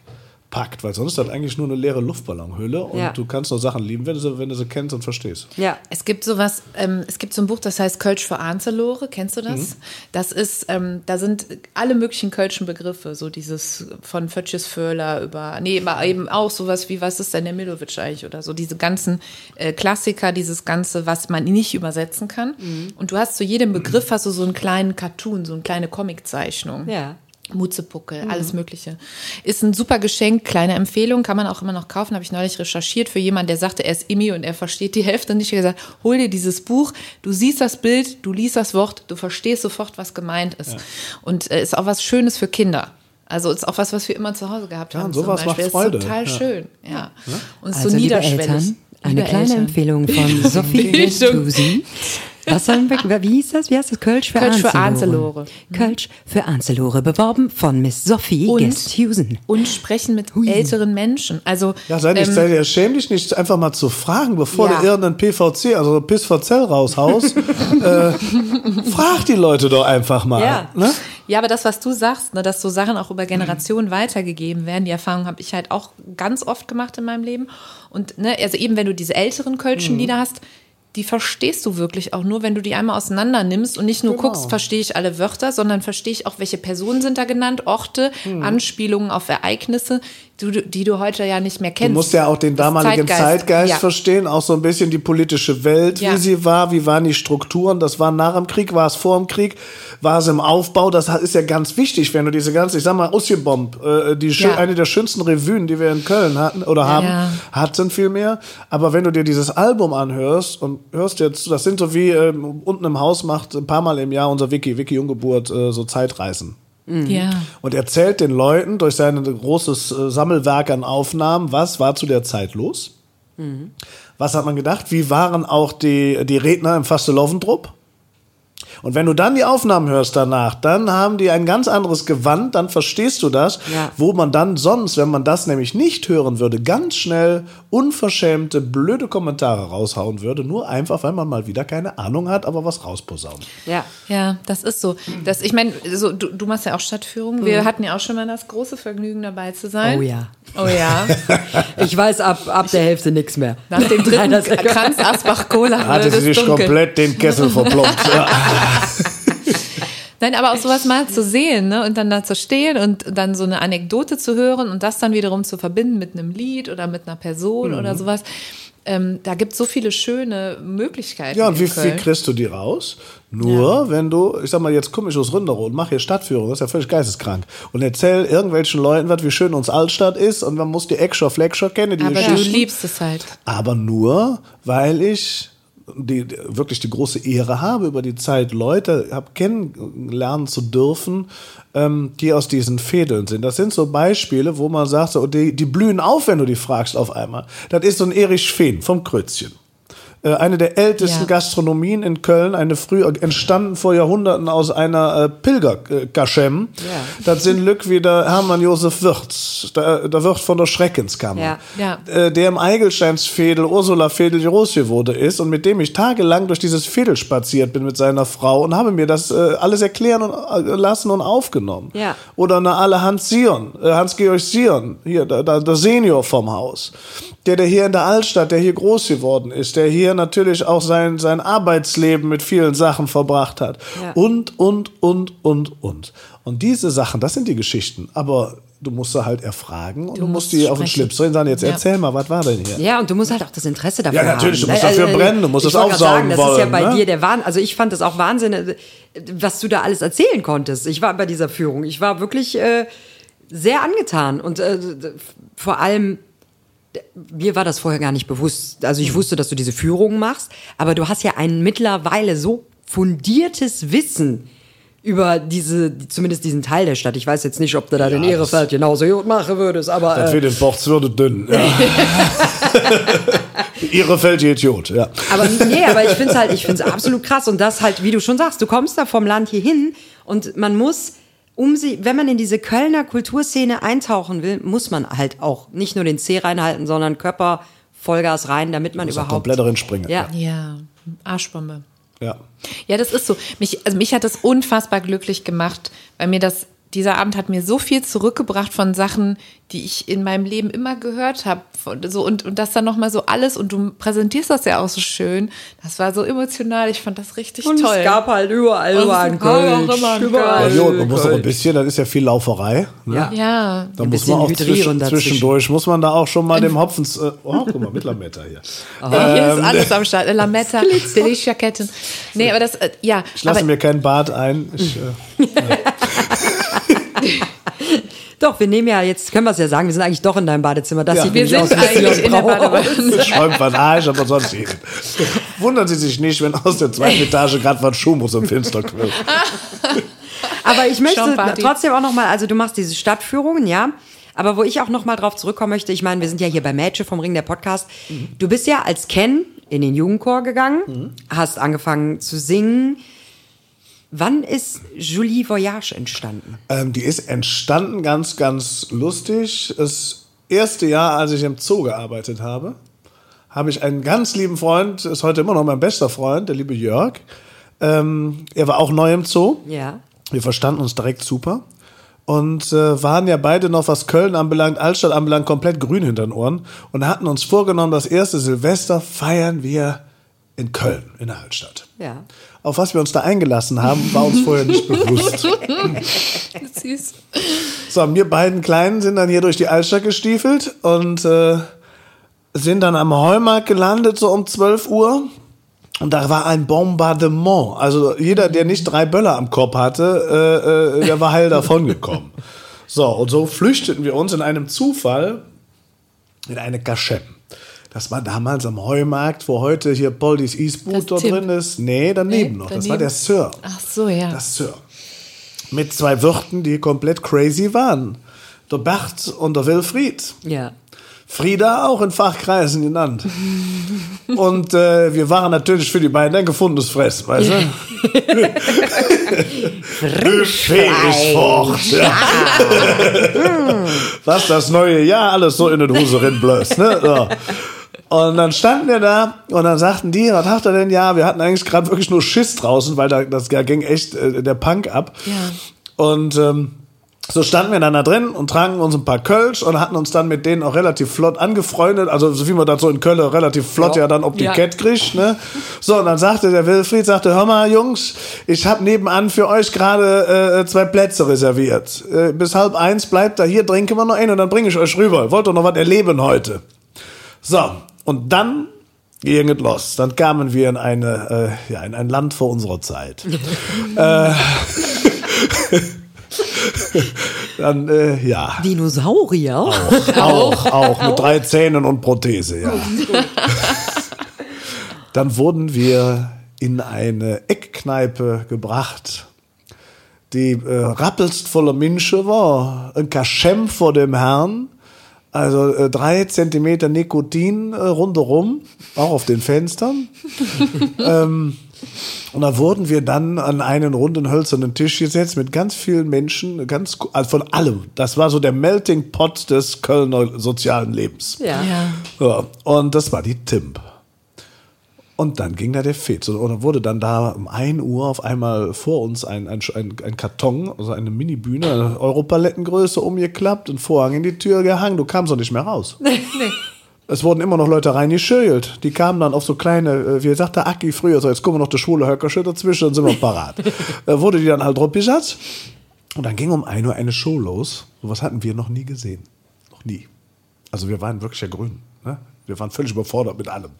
packt, weil sonst ist das eigentlich nur eine leere Luftballonhülle und Ja. du kannst nur Sachen lieben, wenn du sie, wenn du sie kennst und verstehst. Ja. Es gibt sowas, ähm, es gibt so ein Buch, das heißt Kölsch für Arnzelore. Kennst du das? Mhm. Das ist, ähm, da sind alle möglichen kölschen Begriffe, so dieses von Fötches Föhler über, nee, aber eben auch sowas wie, was ist denn der Milovic eigentlich oder so, diese ganzen äh, Klassiker, dieses Ganze, was man nicht übersetzen kann. Mhm. Und du hast zu jedem Begriff hast du so einen kleinen Cartoon, so eine kleine Comiczeichnung. Ja. Mutzepuckel, alles Mögliche. Ist ein super Geschenk, kleine Empfehlung, kann man auch immer noch kaufen, habe ich neulich recherchiert für jemanden, der sagte, er ist Immi und er versteht die Hälfte nicht. Ich habe gesagt, hol dir dieses Buch, du siehst das Bild, du liest das Wort, du verstehst sofort, was gemeint ist. Und äh, ist auch was Schönes für Kinder. Also ist auch was, was wir immer zu Hause gehabt Ja, haben. und sowas zum Beispiel. macht Freude. Ist total Ja. schön, ja. Und ist Also, so liebe niederschwellig. Eltern, eine kleine Eltern. Empfehlung von Sophie Bildung. Tusi. Was sollen wir, wie hieß das? Wie heißt das? Kölsch für Kölsch für Anzelore. Anzelore. Kölsch für Anzelore, beworben von Miss Sophie Und- Gesthusen. Und sprechen mit älteren Menschen. Also, Ja, sei nicht, ähm, sei, schäm dich nicht, einfach mal zu fragen, bevor Ja. du irgendeinen PVC, also PISVZ raushaust. äh, frag die Leute doch einfach mal. Ja. Ne? Ja, aber das, was du sagst, ne, dass so Sachen auch über Generationen weitergegeben werden, die Erfahrung habe ich halt auch ganz oft gemacht in meinem Leben. Und ne, also eben, wenn du diese älteren Kölschen Lieder hast, die verstehst du wirklich auch nur, wenn du die einmal auseinander nimmst und nicht nur Genau. guckst, verstehe ich alle Wörter, sondern verstehe ich auch, welche Personen sind da genannt, Orte, Anspielungen auf Ereignisse, du- die du heute ja nicht mehr Du kennst. musst ja auch den damaligen Zeitgeist, ja. verstehen, auch so ein bisschen die politische Welt, Ja. wie sie war, wie waren die Strukturen, das war nach dem Krieg, war es vor dem Krieg, war es im Aufbau, das ist ja ganz wichtig, wenn du diese ganze, ich sag mal, Usjebomb, äh, die Ja. eine der schönsten Revuen, die wir in Köln hatten, oder haben, Ja. hatten vielmehr, aber wenn du dir dieses Album anhörst und hörst jetzt, das sind so wie ähm, unten im Haus macht ein paar Mal im Jahr unser Wiki, Wiki Junggeburt, äh, so Zeitreisen. Ja. Und erzählt den Leuten durch sein großes äh, Sammelwerk an Aufnahmen, was war zu der Zeit los? Was hat man gedacht? Wie waren auch die, die Redner im Fasteloventrupp? Und wenn du dann die Aufnahmen hörst danach, dann haben die ein ganz anderes Gewand, dann verstehst du das, Ja. wo man dann sonst, wenn man das nämlich nicht hören würde, ganz schnell unverschämte, blöde Kommentare raushauen würde, nur einfach, weil man mal wieder keine Ahnung hat, aber was rausposaunt. Ja. Ja, das ist so. Das, ich meine, so, du, du machst ja auch Stadtführungen. Wir hatten ja auch schon mal das große Vergnügen dabei zu sein. Oh ja. Oh ja. Ich weiß ab, ab der Hälfte nichts mehr. Nach dem dritten Kranz Asbach Cola Hatte sie es sich dunkel. komplett den Kessel verplombt. Ja. Nein, aber auch sowas mal zu sehen, ne? Und dann da zu stehen und dann so eine Anekdote zu hören und das dann wiederum zu verbinden mit einem Lied oder mit einer Person oder Mhm. sowas. Ähm, da gibt es so viele schöne Möglichkeiten. Ja, und wie viel kriegst du die raus? Nur, wenn du, ich sag mal, jetzt komme ich aus Ründerow und mache hier Stadtführung, das ist ja völlig geisteskrank. Und erzähl irgendwelchen Leuten, was, wie schön uns Altstadt ist und man muss die Extra Fleckscher kennen, die Aber du liebst es halt. Aber nur, weil ich die, wirklich die große Ehre habe, über die Zeit Leute hab kennenlernen zu dürfen, ähm, die aus diesen Fädeln sind. Das sind so Beispiele, wo man sagt, so, die, die blühen auf, wenn du die fragst auf einmal. Das ist so ein Erich Fehn vom Krötzchen. Äh, eine der ältesten Ja. Gastronomien in Köln, eine früh entstanden vor Jahrhunderten aus einer äh, Pilgergaschem. Das sind Lück wie der Hermann Josef Wirth, der, der Wirt von der Schreckenskammer, Ja. Ja. Äh, der im Eigelsteinsfädel Ursula Fädel groß wurde ist und mit dem ich tagelang durch dieses Fädel spaziert bin mit seiner Frau und habe mir das äh, alles erklären und, äh, lassen und aufgenommen. Ja. Oder eine alle Hans Sion, Hans-Georg Sion, hier, der, der, der Senior vom Haus. Der, der hier in der Altstadt, der hier groß geworden ist, der hier natürlich auch sein, sein Arbeitsleben mit vielen Sachen verbracht hat. Ja. Und, und, und, und, und. Und diese Sachen, das sind die Geschichten. Aber du musst sie halt erfragen und du, musst musst die auf den. Schlips drehen und sagen, jetzt Ja. erzähl mal, was war denn hier? Ja, und du musst halt auch das Interesse dafür Ja, natürlich, haben. du musst dafür brennen, du musst ich es aufsaugen sagen, Das ist ja wollen, bei ne? dir der Wahnsinn. Also ich fand das auch Wahnsinn, was du da alles erzählen konntest. Ich war bei dieser Führung. Ich war wirklich äh, sehr angetan und äh, vor allem mir war das vorher gar nicht bewusst. Also ich wusste, dass du diese Führungen machst, aber du hast ja ein mittlerweile so fundiertes Wissen über diese, zumindest diesen Teil der Stadt. Ich weiß jetzt nicht, ob du da den das- Ehrefeld genauso gut machen würdest, aber Das äh, wird den Bordswürde dünn. Ja. Die Idiot, ja. Aber nee, aber ich finde es halt, ich finde es absolut krass. Und das halt, wie du schon sagst, du kommst da vom Land hier hin und man muss, um sie, wenn man in diese Kölner Kulturszene eintauchen will, muss man halt auch nicht nur den Zeh reinhalten, sondern Körper Vollgas rein, damit man überhaupt. komplett darin springen. Ja. Ja, Arschbombe. ja. Ja, das ist so. Mich, also mich hat das unfassbar glücklich gemacht, weil mir das, dieser Abend hat mir so viel zurückgebracht von Sachen, die ich in meinem Leben immer gehört habe. So, und, und das dann nochmal so alles, und du präsentierst das ja auch so schön. Das war so emotional, ich fand das richtig Und toll. es gab halt überall, es ein Kölsch, überall. Ja, man muss auch ein bisschen, das ist ja viel Lauferei. Ne? Ja. ja. Da muss man auch zwischen, zwischendurch, muss man da auch schon mal dem Hopfens, äh, oh, guck mal, mit Lametta hier. Hier ist alles am Start. Lametta, Delicia-Ketten. Nee, aber das, äh, ja. Ich lasse aber, mir kein Bad ein. Ich, äh, Doch, wir nehmen ja, jetzt können wir es ja sagen, wir sind eigentlich doch in deinem Badezimmer. Das Ja. sieht wir aus sind wie eigentlich in der. Badewanne. schäumt was Arsch, aber sonst nicht. Wundern Sie sich nicht, wenn aus der zweiten Etage gerade was Schuh muss im Fenster quillt. Aber ich möchte trotzdem auch noch mal, also du machst diese Stadtführungen, ja. Aber wo ich auch noch mal drauf zurückkommen möchte, ich meine, wir sind ja hier bei Mädchen vom Ring der Podcast. Du bist ja als Ken in den Jugendchor gegangen, hast angefangen zu singen. Wann ist Julie Voyage entstanden? Ähm, die ist entstanden ganz, ganz lustig. Das erste Jahr, als ich im Zoo gearbeitet habe, habe ich einen ganz lieben Freund, ist heute immer noch mein bester Freund, der liebe Jörg. Ähm, er war auch neu im Zoo. Ja. Wir verstanden uns direkt super. Und äh, waren ja beide noch, was Köln anbelangt, Altstadt anbelangt, komplett grün hinter den Ohren. Und hatten uns vorgenommen, das erste Silvester feiern wir in Köln, in der Altstadt. Ja. Auf was wir uns da eingelassen haben, war uns vorher nicht bewusst. Süß. So, wir beiden Kleinen sind dann hier durch die Altstadt gestiefelt und äh, sind dann am Heumarkt gelandet, so um 12 Uhr. Und da war ein Bombardement. Also jeder, der nicht drei Böller am Kopf hatte, äh, äh, der war heil davongekommen. So, und so flüchteten wir uns in einem Zufall in eine Kaschem. Das war damals am Heumarkt, wo heute hier Poldis Eastboot Das dort Tim. drin ist. Nee, daneben Nee, noch. Das daneben. war der Sir. Ach so, ja. Das Sir. Mit zwei Wirten, die komplett crazy waren. Der Bert und der Wilfried. Ja. Frieda auch in Fachkreisen genannt. Und äh, wir waren natürlich für die beiden ein gefundenes Fress, weißt du? Frischfleisch fort. Ja. Was das neue Jahr alles so in den Huse rinblößt, ne? So. Und dann standen wir da und dann sagten die, was habt ihr denn? Ja, wir hatten eigentlich gerade wirklich nur Schiss draußen, weil da, das da ging echt äh, der Punk ab. Ja. Und ähm, so standen wir dann da drin und tranken uns ein paar Kölsch und hatten uns dann mit denen auch relativ flott angefreundet. Also so wie man das so in Köln relativ flott ja, dann ob die Ja. Cat kriegt. Ne? So, und dann sagte der Wilfried, sagte, hör mal Jungs, ich habe nebenan für euch gerade äh, zwei Plätze reserviert. Äh, bis halb eins bleibt da hier, trinken wir noch einen und dann bringe ich euch rüber. Wollt ihr noch was erleben heute? So, und dann ging es los. Dann kamen wir in, eine, äh, ja, in ein Land vor unserer Zeit. äh, dann, äh, ja. Dinosaurier? Auch, auch, mit drei Zähnen und Prothese, ja. dann wurden wir in eine Eckkneipe gebracht, die äh, rappelst voller Minsche war, ein Kaschem vor dem Herrn, also äh, drei Zentimeter Nikotin äh, rundherum, auch auf den Fenstern. ähm, und da wurden wir dann an einen runden hölzernen Tisch gesetzt mit ganz vielen Menschen, ganz also von allem. Das war so der Melting Pot des Kölner sozialen Lebens. Ja. Ja. Ja, und das war die Timp. Und dann ging da der Fetz. Und dann wurde dann da um 1 Uhr auf einmal vor uns ein, ein, ein, Karton, also eine Mini-Bühne, Europalettengröße umgeklappt, ein Vorhang in die Tür gehangen. Du kamst doch nicht mehr raus. Es wurden immer noch Leute reingeschölt. Die kamen dann auf so kleine, äh, wie sagte Aki früher, so jetzt kommen wir noch der schwule Höckersche dazwischen, dann sind wir parat. äh, wurde die dann halt drauf gesetzt. Und dann ging um 1 Uhr eine Show los. Sowas hatten wir noch nie gesehen. Noch nie. Also wir waren wirklich ja grün. Ne? Wir waren völlig überfordert mit allem.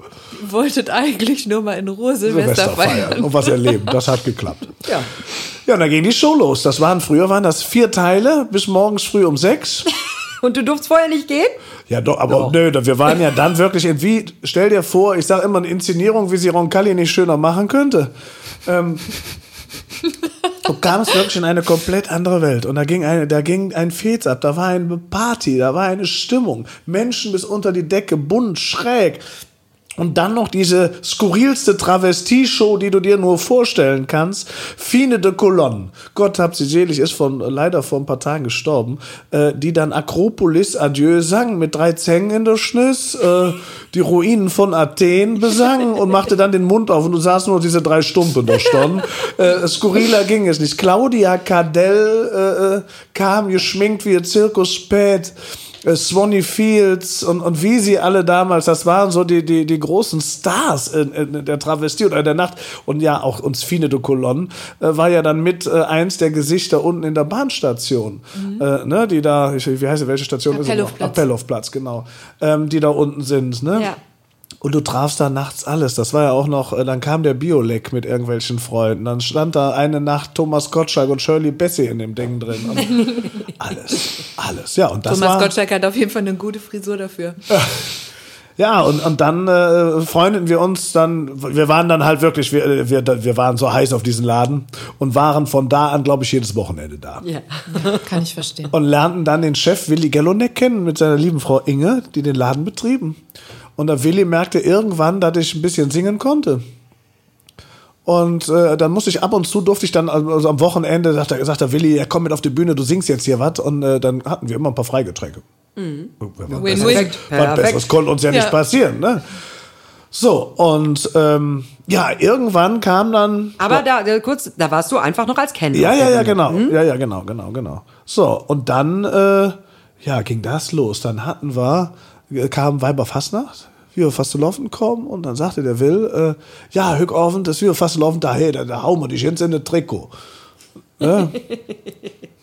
Ihr wolltet eigentlich nur mal in Ruhe Silvester, feiern. und was erleben. Das hat geklappt. Ja. Ja, und dann ging die Show los. Das waren früher waren das vier Teile bis morgens früh um sechs. Und du durfst vorher nicht gehen? Ja, doch, aber nö, wir waren ja dann wirklich in wie, stell dir vor, ich sage immer eine Inszenierung, wie sie Roncalli nicht schöner machen könnte. Ähm, du kamst wirklich in eine komplett andere Welt. Und da ging, eine, da ging ein Fez ab, da war eine Party, da war eine Stimmung. Menschen bis unter die Decke, bunt, schräg. Und dann noch diese skurrilste Travestie-Show, die du dir nur vorstellen kannst. Fine de Colonne. Gott hab sie selig, ist von, leider vor ein paar Tagen gestorben. Äh, die dann Akropolis Adieu sang mit drei Zängen in der Schnüss, äh, die Ruinen von Athen besang und machte dann den Mund auf und du sahst nur diese drei Stumpen da stehen. äh, skurriler ging es nicht. Claudia Cardell äh, äh, kam geschminkt wie ein Zirkus spät äh, Swanee Fields und, und wie sie alle damals, das waren so die, die, die großen Stars in, in der Travestie oder der Nacht. Und ja, auch uns Fine de Colonne äh, war ja dann mit äh, eins der Gesichter unten in der Bahnstation. Äh, ne, die da, ich, wie heißt sie, welche Station ist es? Appellhofplatz. Appellhofplatz, genau. Ähm, die da unten sind, ne? Ja. Und du trafst da nachts alles. Das war ja auch noch, äh, dann kam der Biolek mit irgendwelchen Freunden. Dann stand da eine Nacht Thomas Gottschalk und Shirley Bessie in dem Ding drin. Und alles, alles. Ja, und das Thomas war, Gottschalk hat auf jeden Fall eine gute Frisur dafür. ja, und, und dann äh, freundeten wir uns dann, wir waren dann halt wirklich, wir, wir, wir waren so heiß auf diesen Laden und waren von da an, glaube ich, jedes Wochenende da. Ja. Kann ich verstehen. Und lernten dann den Chef Willi Gellonek kennen mit seiner lieben Frau Inge, die den Laden betrieben. Und der Willi merkte irgendwann, dass ich ein bisschen singen konnte. Und äh, dann musste ich ab und zu, durfte ich dann, also am Wochenende, sagt der, sagt der Willi, ja, komm mit auf die Bühne, du singst jetzt hier was. Und äh, dann hatten wir immer ein paar Freigetränke. Mhm. Perfekt. Besseres konnte uns ja, nicht Ja. passieren. Ne? So, und ähm, ja, irgendwann kam dann. Aber da, da kurz, da warst du einfach noch als Kenner. Ja, ja, ja, genau. Ja, ja, genau, genau, genau. So, und dann äh, ja, ging das los. Dann hatten wir, äh, kam Weiber Fastnacht, wie wir fast zu laufen kommen, und dann sagte der Will, äh, ja, hück offen, das wir fast laufen, da, hey, da, da hauen wir dich jetzt in das Trikot. Ne?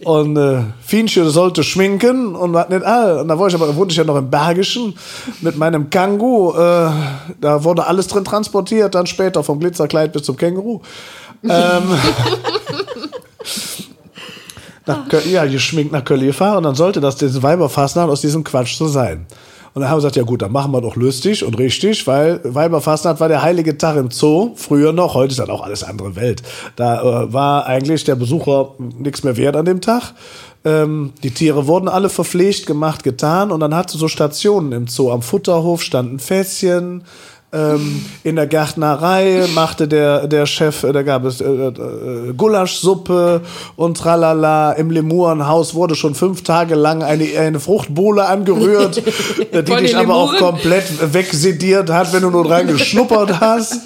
Und äh, Fienchen sollte schminken und was nicht all. Und da war ich aber, wohnte ich ja noch im Bergischen mit meinem Kangu. Äh, da wurde alles drin transportiert, dann später vom Glitzerkleid bis zum Känguru. Ähm, nach Köln, ja, geschminkt nach Köln gefahren und dann sollte das diese Weiberfastnacht aus diesem Quatsch so sein. Und dann haben wir gesagt, ja gut, dann machen wir doch lustig und richtig, weil Weiberfastnacht war der heilige Tag im Zoo, früher noch, heute ist dann auch alles andere Welt. Da äh, war eigentlich der Besucher nichts mehr wert an dem Tag. Ähm, die Tiere wurden alle verpflegt, gemacht, getan und dann hatte so Stationen im Zoo. Am Futterhof standen Fässchen, ähm, in der Gärtnerei machte der, der Chef, äh, da gab es äh, äh, Gulaschsuppe und tralala. Im Lemurenhaus wurde schon fünf Tage lang eine, eine Fruchtbowle angerührt, die dich aber auch Lemuren? komplett wegsediert hat, wenn du nur dran geschnuppert hast.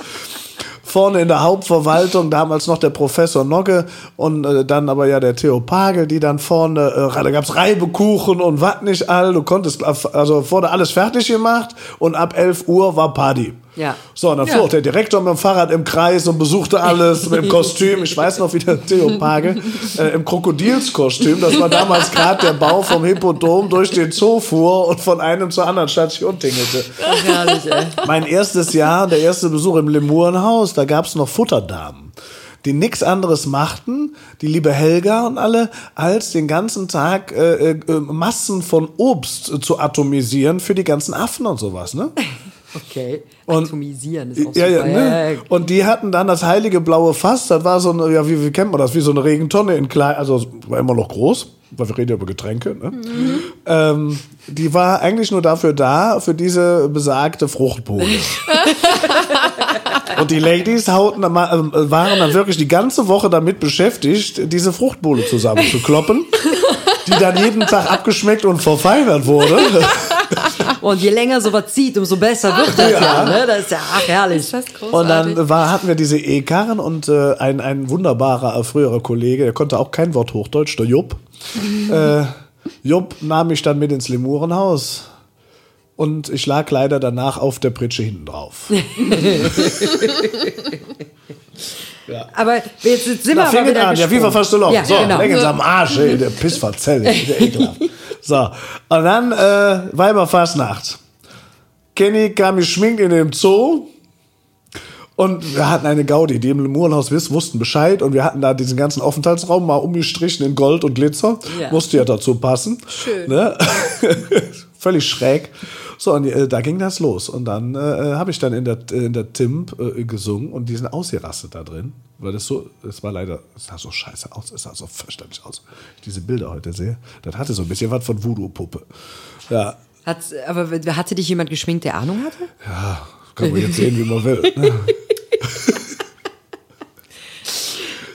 Vorne in der Hauptverwaltung, damals noch der Professor Nogge und äh, dann aber ja der Theo Pagel, die dann vorne, äh, da gab's Reibekuchen und was nicht all. Du konntest, also wurde alles fertig gemacht und ab 11 Uhr war Party. Ja. So, und dann fuhr auch der Direktor mit dem Fahrrad im Kreis und besuchte alles mit dem Kostüm. Ich weiß noch, wie der Theo Pagel äh, im Krokodilskostüm, das war damals gerade der Bau vom Hippodrom, durch den Zoo fuhr und von einem zur anderen Station tingelte. Herrlich, ey. Mein erstes Jahr, der erste Besuch im Lemurenhaus, da gab's noch Futterdamen, die nichts anderes machten, die liebe Helga und alle, als den ganzen Tag äh, äh, Massen von Obst äh, zu atomisieren für die ganzen Affen und sowas, ne? Okay. Und- Atomisieren ist auch Ja, ja, super. ne? Und die hatten dann das heilige blaue Fass, das war so eine, ja, wie, wie kennt man das, wie so eine Regentonne in klein, also war immer noch groß, weil wir reden ja über Getränke, ne? Ähm, die war eigentlich nur dafür da, für diese besagte Fruchtbowle. Und die Ladies hauten, dann mal, äh, waren dann wirklich die ganze Woche damit beschäftigt, diese Fruchtbowle zusammenzukloppen, die dann jeden Tag abgeschmeckt und verfeinert wurde. Und je länger sowas zieht, umso besser wird das ja. ne? Das ist ja ach, herrlich. Das ist großartig. Und dann war, hatten wir diese E-Karren und äh, ein, ein wunderbarer äh, früherer Kollege, der konnte auch kein Wort Hochdeutsch, der Jupp. äh, Jupp nahm mich dann mit ins Lemurenhaus. Und ich lag leider danach auf der Pritsche hinten drauf. Aber jetzt sind wir aber wieder an, ja, wie verfasst du noch? Ja, so, genau. Sie am Arsch, ey, der Pissverzell, der ekelhaft. So, und dann äh, Weiberfastnacht. Kenny kam geschminkt in den Zoo und wir hatten eine Gaudi, die im Lemurenhaus wiss, wussten Bescheid und wir hatten da diesen ganzen Aufenthaltsraum mal umgestrichen in Gold und Glitzer. Ja. Musste ja dazu passen. Schön. Ne? Völlig schräg. So, und äh, da ging das los. Und dann äh, habe ich dann in der, in der Timp äh, gesungen und die sind ausgerastet da drin. Weil das so, es war leider, es sah so scheiße aus, es sah so fürchterlich aus. Ich diese Bilder heute sehe, das hatte so ein bisschen was von Voodoo-Puppe. Ja, Hat, aber hatte dich jemand geschminkt, der Ahnung hatte? kann man jetzt sehen, wie man will. Ne?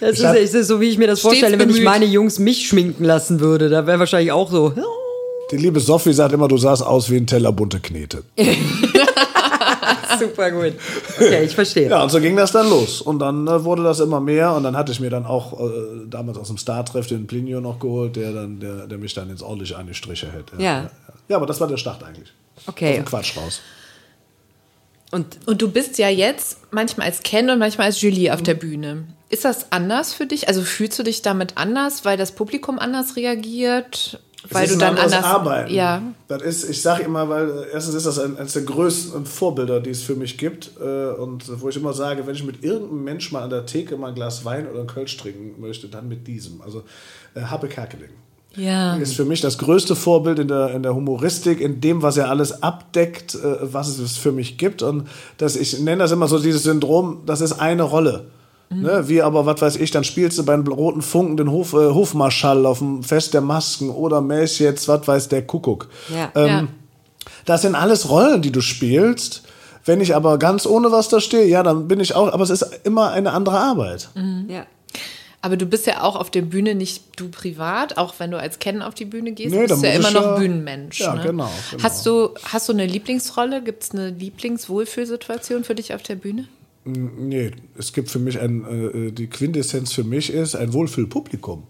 Das ist, hab- ist so, wie ich mir das vorstelle, wenn ich bemüht. meine Jungs mich schminken lassen würde. Da wäre wahrscheinlich auch so. Die liebe Sophie sagt immer, du sahst aus wie ein Teller bunte Knete. Super gut. Okay, ich verstehe. Ja, und so ging das dann los. Und dann äh, wurde das immer mehr. Und dann hatte ich mir dann auch äh, damals aus dem Star-Treff den Plinio noch geholt, der, dann, der, der mich dann ins ordentliche an die Striche hält. Ja. ja, aber das war der Start eigentlich. Okay. Aus dem Quatsch raus. Und Und du bist ja jetzt manchmal als Ken und manchmal als Julie auf der Bühne. Ist das anders für dich? Also fühlst du dich damit anders, weil das Publikum anders reagiert? Weil du dann ein anders. Arbeiten. Ja. Das ist, ich sage immer, weil erstens ist das ein, eines der größten Vorbilder, die es für mich gibt. Äh, und wo ich immer sage, wenn ich mit irgendeinem Mensch mal an der Theke mal ein Glas Wein oder einen Kölsch trinken möchte, dann mit diesem. Also äh, Happe Kerkeling. Ja. ist für mich das größte Vorbild in der, in der Humoristik, in dem, was er alles abdeckt, äh, was es für mich gibt. Und das, ich nenne das immer so dieses Syndrom, das ist eine Rolle. Ne, wie aber, was weiß ich, dann spielst du beim Roten Funken den Hof, äh, Hofmarschall auf dem Fest der Masken oder mäß jetzt, was weiß der Kuckuck. Ja. Ähm, Ja. Das sind alles Rollen, die du spielst. Wenn ich aber ganz ohne was da stehe, ja, dann bin ich auch, aber es ist immer eine andere Arbeit. ja. Aber du bist ja auch auf der Bühne nicht du privat, auch wenn du als Ken auf die Bühne gehst, Nee, bist du ja immer noch ja- Bühnenmensch. Ja, ne? genau, genau. Hast du hast du eine Lieblingsrolle? Gibt es eine Lieblingswohlfühlsituation für dich auf der Bühne? Nee, es gibt für mich ein, äh, die Quintessenz für mich ist ein Wohlfühlpublikum.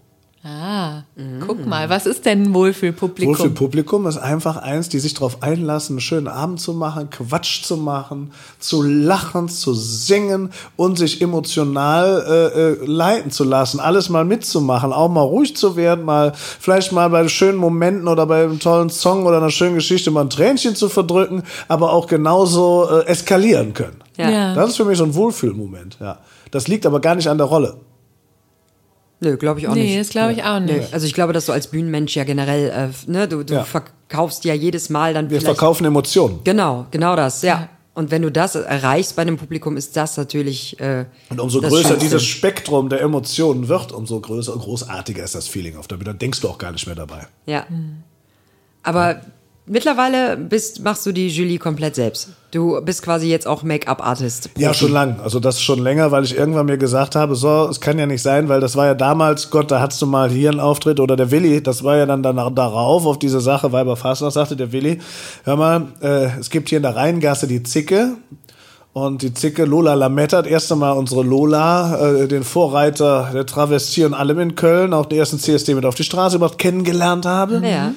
Ah, guck mal, was ist denn ein Wohlfühlpublikum? Wohlfühlpublikum ist einfach eins, die sich darauf einlassen, einen schönen Abend zu machen, Quatsch zu machen, zu lachen, zu singen und sich emotional äh, äh, leiten zu lassen, alles mal mitzumachen, auch mal ruhig zu werden, mal vielleicht mal bei schönen Momenten oder bei einem tollen Song oder einer schönen Geschichte mal ein Tränchen zu verdrücken, aber auch genauso äh, eskalieren können. Ja. Ja. Das ist für mich so ein Wohlfühlmoment. Ja. Das liegt aber gar nicht an der Rolle. Nö, glaube ich auch nee, nicht. das glaube ich auch Nö. nicht. Also ich glaube, dass du als Bühnenmensch ja generell, äh, ne, du, du Ja. verkaufst ja jedes Mal dann Wir vielleicht. verkaufen Emotionen. Genau, genau das, ja. Und wenn du das erreichst bei einem Publikum, ist das natürlich. Äh, Und umso größer Schönste. dieses Spektrum der Emotionen wird, umso größer und großartiger ist das Feeling auf der Bühne. Dann denkst du auch gar nicht mehr dabei. Ja. Aber mittlerweile bist, machst du die Julie komplett selbst. Du bist quasi jetzt auch Make-up-Artist. Ja, schon lang. Also das schon länger, weil ich irgendwann mir gesagt habe, so, es kann ja nicht sein, weil das war ja damals, Gott, da hattest du mal hier einen Auftritt oder der Willi, das war ja dann danach, darauf, auf diese Sache, Weiber Fastnacht, sagte der Willi, hör mal, äh, es gibt hier in der Rheingasse die Zicke, und die Zicke Lola Lametta hat erst einmal unsere Lola, äh, den Vorreiter der Travestie und allem in Köln, auch den ersten CSD mit auf die Straße gebracht, kennengelernt habe. Ja.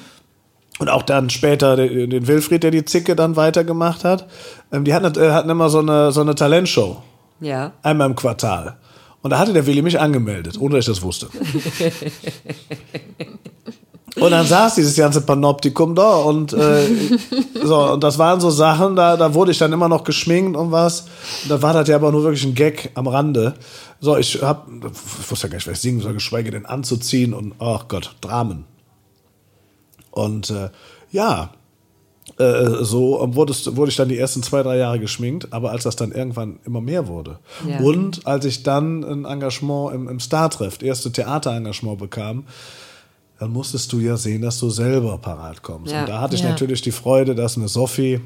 Und auch dann später den, den Wilfried, der die Zicke dann weitergemacht hat. Ähm, die hatten, äh, hatten immer so eine, so eine Talentshow. Ja. Einmal im Quartal. Und da hatte der Willi mich angemeldet, ohne dass ich das wusste. Und dann saß dieses ganze Panoptikum da und äh, so, und das waren so Sachen, da, da wurde ich dann immer noch geschminkt und was. Und da war das ja aber nur wirklich ein Gag am Rande. So, ich hab, ich wusste ja gar nicht, was ich singen soll, geschweige denn anzuziehen und, ach Gott, Dramen. Und äh, ja, Äh, so wurdest, wurde ich dann die ersten zwei, drei Jahre geschminkt, aber als das dann irgendwann immer mehr wurde Ja. und als ich dann ein Engagement im, im Star-Treff, erste Theaterengagement bekam, dann musstest du ja sehen, dass du selber parat kommst. Ja. Und da hatte ich Ja. natürlich die Freude, dass eine Sophie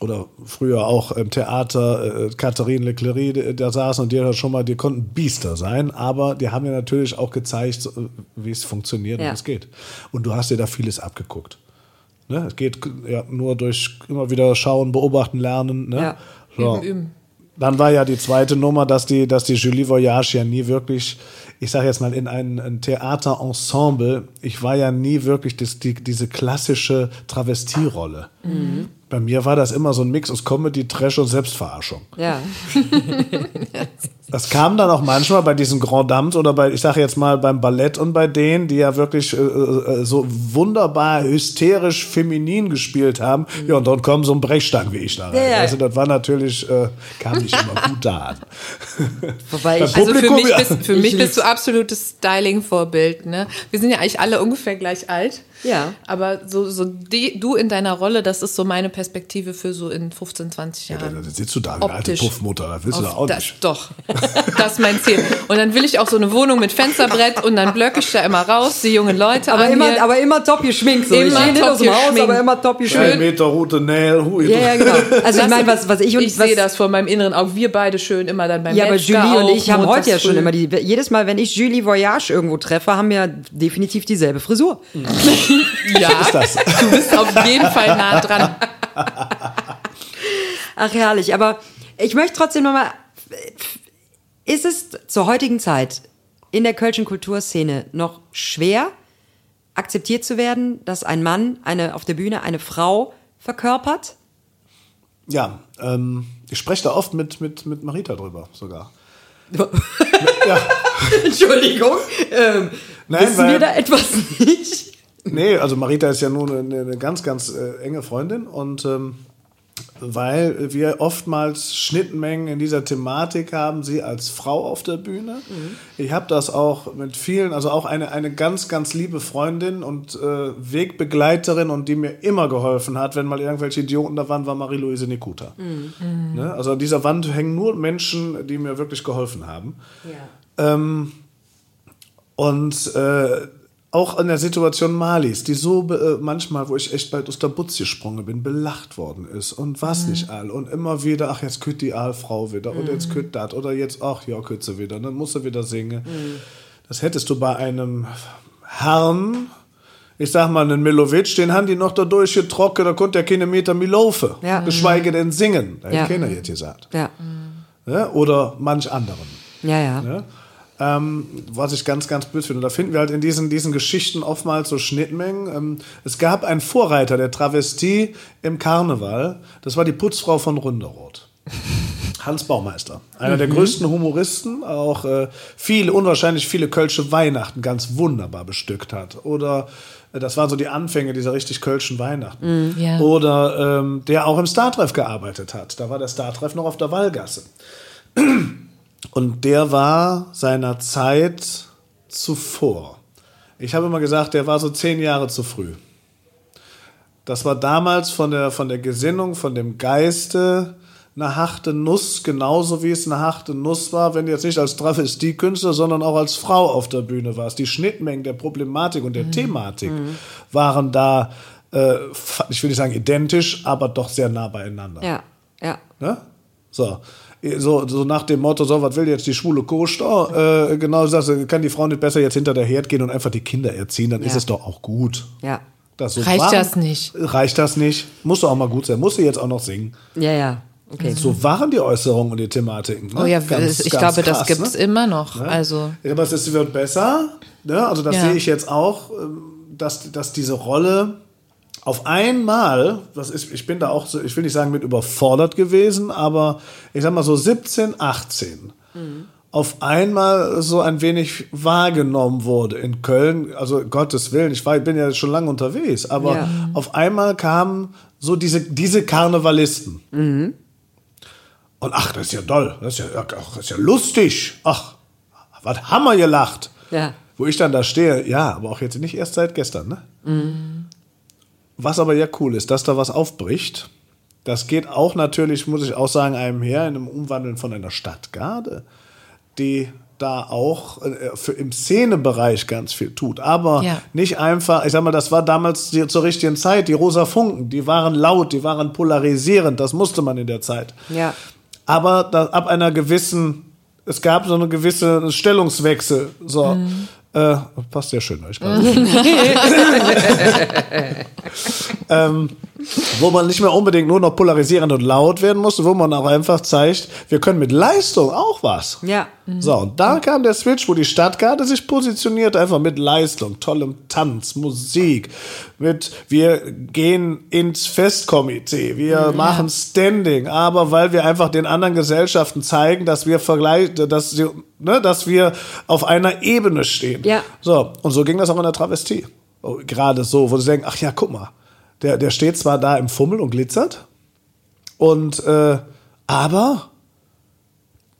oder früher auch im Theater äh, Catherine Leclerc die- da saßen und die hat schon mal, die konnten Biester sein, aber die haben ja natürlich auch gezeigt, wie es funktioniert Ja. und wie es geht. Und du hast dir da vieles abgeguckt. Ne? Es geht ja nur durch immer wieder schauen, beobachten, lernen. Ne? Ja. So. Üben, üben. Dann war ja die zweite Nummer, dass die, dass die Julie Voyage ja nie wirklich, ich sage jetzt mal, in ein, ein Theaterensemble, ich war ja nie wirklich das, die, diese klassische Travestierolle. Bei mir war das immer so ein Mix aus Comedy, Trash und Selbstverarschung. Ja. Das kam dann auch manchmal bei diesen Grand Dames oder bei, ich sage jetzt mal, beim Ballett und bei denen, die ja wirklich äh, äh, so wunderbar hysterisch feminin gespielt haben. Ja, und dann kommt so ein Brechstangen wie ich da rein. Ja. Also das war natürlich, äh, kam nicht immer gut da an. Wobei ich, Also für mich, bist, für Ich mich bist du absolutes Styling-Vorbild. Ne? Wir sind ja eigentlich alle ungefähr gleich alt. Ja. Aber so, so die, du in deiner Rolle, das ist so meine Perspektive für so in 15, 20 Ja, Jahren. da sitzt du da, wie eine alte. Puffmutter, da willst du da auch das, nicht. Doch, das ist mein Ziel. Und dann will ich auch so eine Wohnung mit Fensterbrett und dann blöcke ich da immer raus, die jungen Leute aber an immer, mir. aber immer top geschminkt. So. ich Immer gehe nicht aus dem Haus, geschminkt. aber immer top geschminkt. Meter rote Nägel, hui. Ja, ja, genau. Also ich meine, was, was ich und ich was, sehe das vor meinem inneren Auge. Wir beide schön immer dann beim Ja, aber Julie und auch, ich haben heute ja schon früh. immer die. Jedes Mal, wenn ich Julie Voyage irgendwo treffe, haben wir definitiv dieselbe Frisur. Ja, ist das? du bist auf jeden Fall nah dran. Ach, herrlich. Aber ich möchte trotzdem nochmal. Ist es zur heutigen Zeit in der kölschen Kulturszene noch schwer, akzeptiert zu werden, dass ein Mann eine, auf der Bühne eine Frau verkörpert? Ja, ähm, ich spreche da oft mit, mit, mit Marita drüber sogar. Entschuldigung. Ähm, Nein, wissen weil- wir da etwas nicht? Nee, also Marita ist ja nun eine, eine ganz, ganz äh, enge Freundin und ähm, weil wir oftmals Schnittmengen in dieser Thematik haben, sie als Frau auf der Bühne. Ich habe das auch mit vielen, also auch eine, eine ganz, ganz liebe Freundin und äh, Wegbegleiterin und die mir immer geholfen hat, wenn mal irgendwelche Idioten da waren, war Marie-Louise Nikuta. Ne? Also an dieser Wand hängen nur Menschen, die mir wirklich geholfen haben. Ähm, und äh, auch in der Situation Malis, die so äh, manchmal, wo ich echt bald aus der Butz gesprungen bin, belacht worden ist und was nicht all. Und immer wieder, ach, jetzt kütt die Aalfrau wieder und jetzt kütt dat oder jetzt, ach, ja, kütt sie wieder, dann muss sie wieder singen. Das hättest du bei einem Herrn, ich sag mal, einen Milovic, den haben die noch da durchgetrocknet, da konnte der keine Meter mehr laufen, Ja. geschweige denn singen. Da Ja. hätte keiner jetzt gesagt. Ja. Ja? Oder manch anderen. Ja, ja. Ne? Ähm, was ich ganz, ganz böse finde. Da finden wir halt in diesen, diesen Geschichten oftmals so Schnittmengen. Ähm, es gab einen Vorreiter der Travestie im Karneval. Das war die Putzfrau von Ründeroth. Hans Baumeister. Einer der größten Humoristen, auch äh, viele, unwahrscheinlich viele kölsche Weihnachten ganz wunderbar bestückt hat. Oder äh, das waren so die Anfänge dieser richtig kölschen Weihnachten. Ja. Oder ähm, der auch im Startreff gearbeitet hat. Da war der Startreff noch auf der Wallgasse. Und der war seiner Zeit zuvor. Ich habe immer gesagt, der war so zehn Jahre zu früh. Das war damals von der, von der Gesinnung, von dem Geiste eine harte Nuss, genauso wie es eine harte Nuss war, wenn du jetzt nicht als Travestiekünstler, sondern auch als Frau auf der Bühne warst. Die Schnittmengen der Problematik und der Thematik waren da, äh, ich will nicht sagen identisch, aber doch sehr nah beieinander. Ja, ja. Ne? So. So, so nach dem Motto, so, was will jetzt die schwule Koster? Äh, genau das, kann die Frau nicht besser jetzt hinter der Herd gehen und einfach die Kinder erziehen, dann ist Ja. es doch auch gut. Ja. Das so Reicht waren- das nicht? Reicht das nicht? Muss doch auch mal gut sein. Muss sie jetzt auch noch singen. Ja, ja. Okay. So waren die Äußerungen und die Thematiken. Ne? Oh ja, Ganz- ich ganz glaube, das krass, gibt's ne? immer noch. Ne? Also Ja, aber es wird besser. Ne? Also das Ja. sehe ich jetzt auch, ähm, dass, dass diese Rolle auf einmal, das ist, ich bin da auch, so, ich will nicht sagen mit überfordert gewesen, aber ich sag mal so 17, 18. Auf einmal so ein wenig wahrgenommen wurde in Köln, also Gottes Willen, ich war, bin ja schon lange unterwegs, aber Ja. auf einmal kamen so diese, diese Karnevalisten. Und ach, das ist ja toll, das ist ja, ach, das ist ja lustig. Ach, was haben wir gelacht. Ja. Wo ich dann da stehe, ja, aber auch jetzt nicht erst seit gestern, ne? Was aber ja cool ist, dass da was aufbricht. Das geht auch natürlich, muss ich auch sagen, einem her in einem Umwandeln von einer Stadtgarde, die da auch äh, für, im Szenebereich ganz viel tut. Aber Ja. nicht einfach, ich sag mal, das war damals die, zur richtigen Zeit, die rosa Funken, die waren laut, die waren polarisierend, das musste man in der Zeit. Ja. Aber da, ab einer gewissen, es gab so eine gewisse Stellungswechsel. So, äh, passt sehr schön, euch gerade. ähm, wo man nicht mehr unbedingt nur noch polarisierend und laut werden musste, wo man auch einfach zeigt, wir können mit Leistung auch was. Ja. So, und da kam der Switch, wo die Stadtkarte sich positioniert, einfach mit Leistung, tollem Tanz, Musik, mit wir gehen ins Festkomitee, wir machen Standing, aber weil wir einfach den anderen Gesellschaften zeigen, dass wir vergleich, dass, sie- ne, dass wir auf einer Ebene stehen. Ja. So, und so ging das auch in der Travestie. Oh, Gerade so, wo sie denken, ach ja, guck mal, der, der steht zwar da im Fummel und glitzert, und äh, aber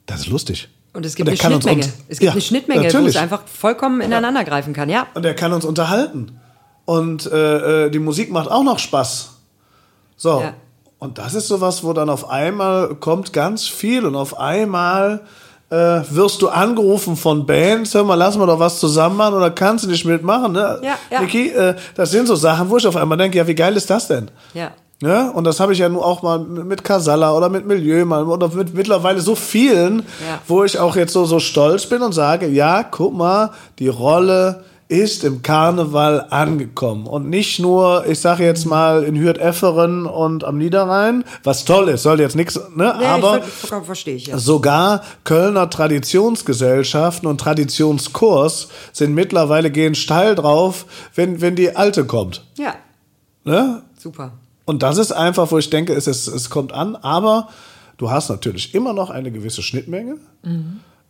das ist lustig. Und es gibt der eine Schnittmenge. uns- es gibt Ja, eine Schnittmenge, wo natürlich. es einfach vollkommen ineinander greifen kann, ja. Und er kann uns unterhalten. Und äh, äh, die Musik macht auch noch Spaß. So. Ja. Und das ist sowas, wo dann auf einmal kommt ganz viel und auf einmal äh, wirst du angerufen von Bands, hör mal, lass mal doch was zusammen machen oder kannst du nicht mitmachen, ne? Ja, ja. Niki, äh, das sind so Sachen, wo ich auf einmal denke, ja, wie geil ist das denn? Ja. Ja, und das habe ich ja nun auch mal mit Casalla oder mit Milieu mal oder mit mittlerweile so vielen, Ja. wo ich auch jetzt so, so stolz bin und sage, ja, guck mal, die Rolle ist im Karneval angekommen. Und nicht nur, ich sage jetzt mal, in Hürth-Efferen und am Niederrhein, was toll ist, soll jetzt nichts, ne? Nee, aber ich, ich, ja. sogar Kölner Traditionsgesellschaften und Traditionskurs sind mittlerweile gehen steil drauf, wenn, wenn die Alte kommt. Ja, Ne? super. Und das ist einfach, wo ich denke, es, ist, es kommt an, aber du hast natürlich immer noch eine gewisse Schnittmenge. Äh,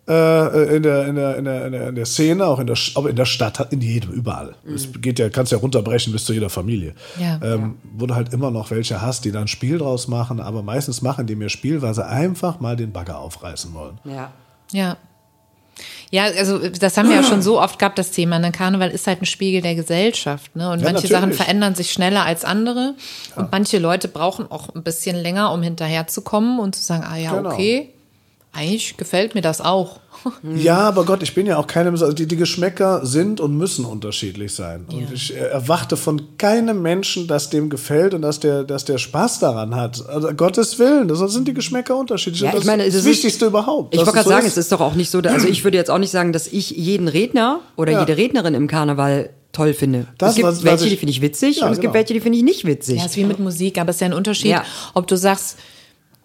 in, der, in, der, in, der, in, der, in der Szene, auch in der, aber in der Stadt, in jedem, überall. Es geht ja, kannst ja runterbrechen bis zu jeder Familie. Ja. ähm, Wo du halt immer noch welche hast, die dann ein Spiel draus machen, aber meistens machen die mir Spiel, weil sie einfach mal den Bagger aufreißen wollen. Ja. Ja. Ja, also das haben wir ja schon so oft gehabt, das Thema. Ne? Karneval ist halt ein Spiegel der Gesellschaft. Ne? Und Ja, manche Sachen natürlich. verändern sich schneller als andere. Und manche Leute brauchen auch ein bisschen länger, um hinterherzukommen und zu sagen, ah ja, Genau. okay, eigentlich gefällt mir das auch. Ja, aber Gott, ich bin ja auch keinem, also die, die Geschmäcker sind und müssen unterschiedlich sein. Und ich erwarte von keinem Menschen, dass dem gefällt und dass der, dass der Spaß daran hat. Also Gottes Willen, das sind die Geschmäcker unterschiedlich. Ja, Und das ich meine, ist das das ist- Wichtigste überhaupt. Ich wollte gerade so sagen, es ist doch auch nicht so, also ich würde jetzt auch nicht sagen, dass ich jeden Redner oder Ja. jede Rednerin im Karneval toll finde. Das, es gibt was- was welche, ich- die finde ich witzig Ja, und es gibt genau. welche, die finde ich nicht witzig. Ja, ist wie mit Musik, aber es ist ja ein Unterschied, Ja. ob du sagst,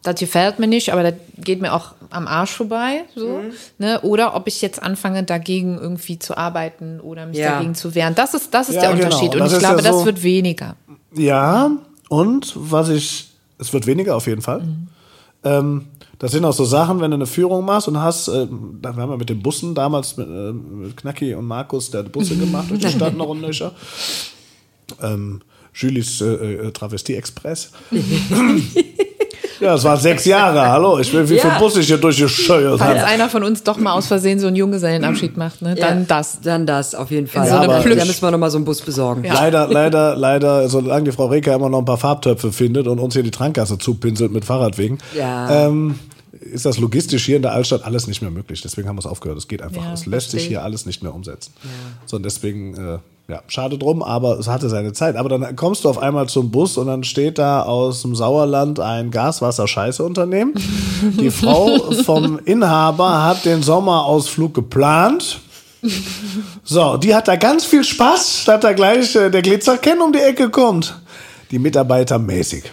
das gefällt mir nicht, aber das geht mir auch am Arsch vorbei, so, Mhm. ne? Oder ob ich jetzt anfange, dagegen irgendwie zu arbeiten oder mich Ja. dagegen zu wehren. Das ist, das ist Ja, der genau. Unterschied. Und Das ich glaube, ja so- das wird weniger. Ja, und was ich, es wird weniger auf jeden Fall. Ähm, das sind auch so Sachen, wenn du eine Führung machst und hast, ähm, da haben wir mit den Bussen damals mit, äh, mit Knacki und Markus, der hat Busse gemacht durch die Stadt noch und nöcher. Ähm, Julis äh, äh, Travestie Express. ja, es war sechs Jahre, hallo. Ich will, wie Ja. viel Bus ich hier durchgescheuert Falls einer von uns doch mal aus Versehen so einen Junggesellenabschied macht, ne? dann Ja, das. Dann das, auf jeden Fall. so einem aber da müssen wir nochmal so einen Bus besorgen. Ja. Leider, leider, leider, solange die Frau Reker immer noch ein paar Farbtöpfe findet und uns hier die Trankgasse zupinselt mit Fahrradwegen, Ja. ähm, ist das logistisch hier in der Altstadt alles nicht mehr möglich. Deswegen haben wir es aufgehört. Es geht einfach. Ja, es lässt sich verstehe. hier alles nicht mehr umsetzen. So, und deswegen, äh, ja, schade drum, aber es hatte seine Zeit. Aber dann kommst du auf einmal zum Bus und dann steht da aus dem Sauerland ein Gaswasser-Scheiße-Unternehmen. Die Frau vom Inhaber hat den Sommerausflug geplant. So, die hat da ganz viel Spaß, statt da gleich äh, der Glitzerken um die Ecke kommt. Die Mitarbeiter mäßig.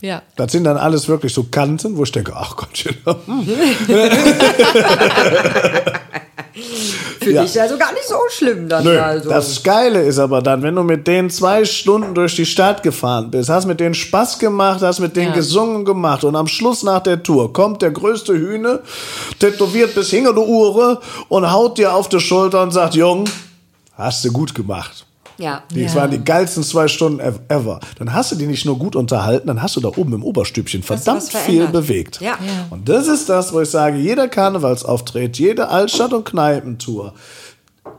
Ja. Das sind dann alles wirklich so Kanten, wo ich denke, ach Gottchen. Für Ja. dich also gar nicht so schlimm dann. Nö, also. das Geile ist aber dann, wenn du mit denen zwei Stunden durch die Stadt gefahren bist, hast mit denen Spaß gemacht, hast mit denen Ja. gesungen gemacht und am Schluss nach der Tour kommt der größte Hühne, tätowiert bis hinter die Uhr und haut dir auf die Schulter und sagt, Jung, hast du gut gemacht. Ja. Die Ja. waren die geilsten zwei Stunden ev- ever. Dann hast du die nicht nur gut unterhalten, dann hast du da oben im Oberstübchen verdammt viel bewegt. Ja. Ja. Und das ist das, wo ich sage, jeder Karnevalsauftritt, jede Altstadt- und Kneipentour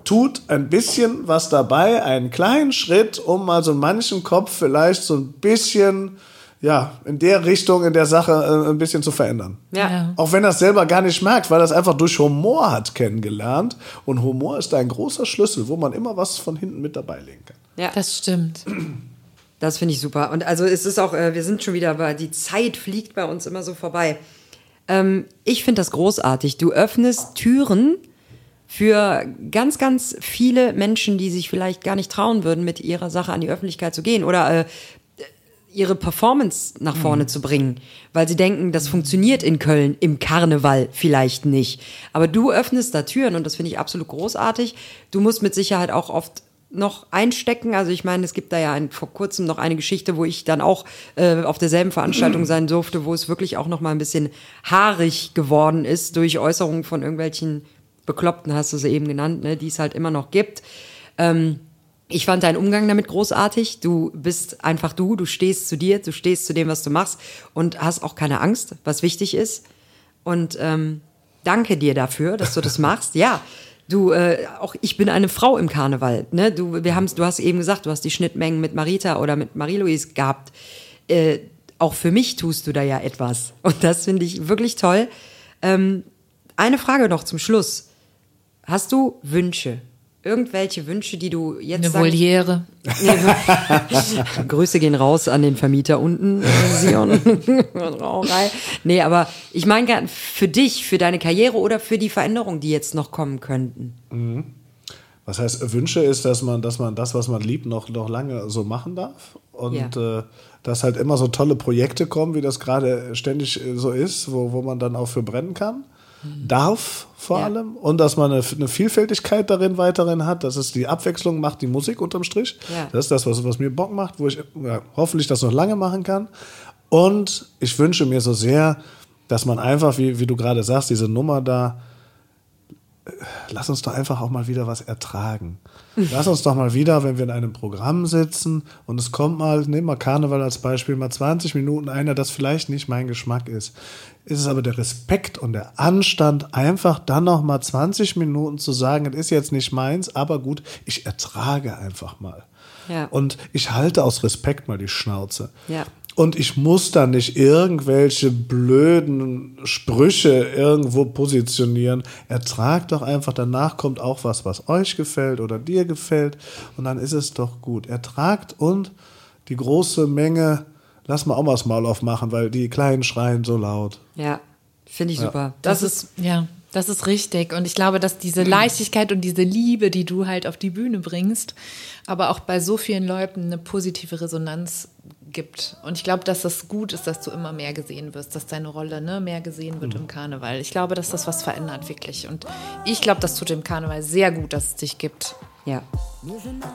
tut ein bisschen was dabei, einen kleinen Schritt, um mal so manchen Kopf vielleicht so ein bisschen, ja, in der Richtung, in der Sache äh, ein bisschen zu verändern. Ja. Ja. Auch wenn er es selber gar nicht merkt, weil er es einfach durch Humor hat kennengelernt. Und Humor ist ein großer Schlüssel, wo man immer was von hinten mit dabei legen kann. Ja. Das stimmt. Das finde ich super. Und also es ist auch, äh, wir sind schon wieder, aber die Zeit fliegt bei uns immer so vorbei. Ähm, ich finde das großartig. Du öffnest Türen für ganz, ganz viele Menschen, die sich vielleicht gar nicht trauen würden, mit ihrer Sache an die Öffentlichkeit zu gehen oder äh, ihre Performance nach vorne zu bringen, weil sie denken, das funktioniert in Köln im Karneval vielleicht nicht. Aber du öffnest da Türen und das finde ich absolut großartig. Du musst mit Sicherheit auch oft noch einstecken. Also ich meine, es gibt da ja ein, vor kurzem noch eine Geschichte, wo ich dann auch äh, auf derselben Veranstaltung sein durfte, wo es wirklich auch noch mal ein bisschen haarig geworden ist durch Äußerungen von irgendwelchen Bekloppten, hast du sie eben genannt, ne, die es halt immer noch gibt. Ähm, ich fand deinen Umgang damit großartig. Du bist einfach du, du stehst zu dir, du stehst zu dem, was du machst und hast auch keine Angst, was wichtig ist. Und ähm, danke dir dafür, dass du das machst. Ja, du, äh, auch ich bin eine Frau im Karneval. Ne? Du, wir haben's, du hast eben gesagt, du hast die Schnittmengen mit Marita oder mit Marie-Louise gehabt. Äh, auch für mich tust du da ja etwas. Und das finde ich wirklich toll. Ähm, eine Frage noch zum Schluss. Hast du Wünsche? Irgendwelche Wünsche, die du jetzt Eine Voliere. Grüße gehen raus an den Vermieter unten, äh, Sion. Nee, aber ich meine gern für dich, für deine Karriere oder für die Veränderungen, die jetzt noch kommen könnten. Was heißt, Wünsche ist, dass man, dass man das, was man liebt, noch, noch lange so machen darf. Und äh, dass halt immer so tolle Projekte kommen, wie das gerade ständig so ist, wo, wo man dann auch für brennen kann. Darf vor Ja. allem. Und dass man eine, eine Vielfältigkeit darin weiterhin hat, dass es die Abwechslung macht, die Musik unterm Strich. Ja. Das ist das, was, was mir Bock macht, wo ich ja, hoffentlich das noch lange machen kann. Und ich wünsche mir so sehr, dass man einfach, wie, wie du gerade sagst, diese Nummer da, lass uns doch einfach auch mal wieder was ertragen. Lass uns doch mal wieder, wenn wir in einem Programm sitzen und es kommt mal, nehmen wir Karneval als Beispiel, mal 20 Minuten einer, das vielleicht nicht mein Geschmack ist. Ist es aber der Respekt und der Anstand, einfach dann noch mal 20 Minuten zu sagen, es ist jetzt nicht meins, aber gut, ich ertrage einfach mal. Ja. Und ich halte aus Respekt mal die Schnauze. Ja. Und ich muss da nicht irgendwelche blöden Sprüche irgendwo positionieren. Ertragt doch einfach, danach kommt auch was, was euch gefällt oder dir gefällt. Und dann ist es doch gut. Ertragt und die große Menge, lass mal auch mal das Maul aufmachen, weil die Kleinen schreien so laut. Ja, finde ich super. Das, ist, ja, das ist richtig. Und ich glaube, dass diese Leichtigkeit und diese Liebe, die du halt auf die Bühne bringst, aber auch bei so vielen Leuten eine positive Resonanz gibt. Und ich glaube, dass das gut ist, dass du immer mehr gesehen wirst, dass deine Rolle ne, mehr gesehen wird im Karneval. Ich glaube, dass das was verändert, wirklich. Und ich glaube, das tut dem Karneval sehr gut, dass es dich gibt. Ja.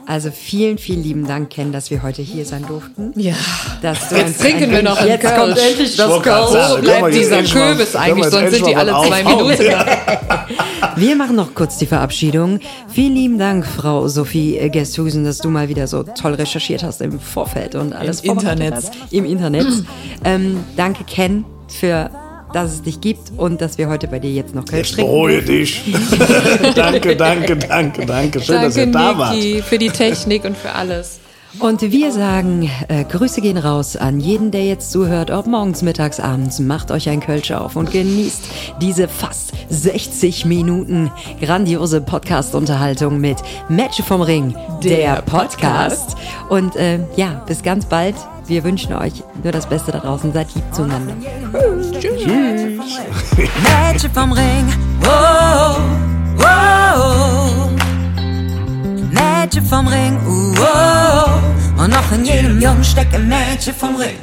Also vielen, vielen lieben Dank, Ken, dass wir heute hier sein durften. Ja. Dass du Jetzt trinken wir noch Jetzt Kölsch. kommt endlich das Kölsch. Wo bleibt dieser Kürbis eigentlich? Sonst sind die alle zwei? Minuten da. Wir machen noch kurz die Verabschiedung. Vielen lieben Dank, Frau Sophie Gestusen, dass du mal wieder so toll recherchiert hast im Vorfeld und alles Im Internet. Hast. Im Internet. ähm, danke, Ken, für dass es dich gibt und dass wir heute bei dir jetzt noch Kölsch trinken. Beruhige dich. danke, danke, danke, danke. Schön, dass ihr Danke, da wart. Niki, für die Technik und für alles. Und wir sagen, äh, Grüße gehen raus an jeden, der jetzt zuhört, ob morgens, mittags, abends. Macht euch ein Kölsch auf und genießt diese fast 60 Minuten grandiose Podcast-Unterhaltung mit Match vom Ring, der, Der Podcast. Und äh, ja, bis ganz bald. Wir wünschen euch nur das Beste da draußen. Seid lieb zueinander. Mädchen vom Ring. Oh, oh, oh. Mädchen vom Ring. Uh, oh. Und noch in jedem Jungen steckt ein Mädchen vom Ring.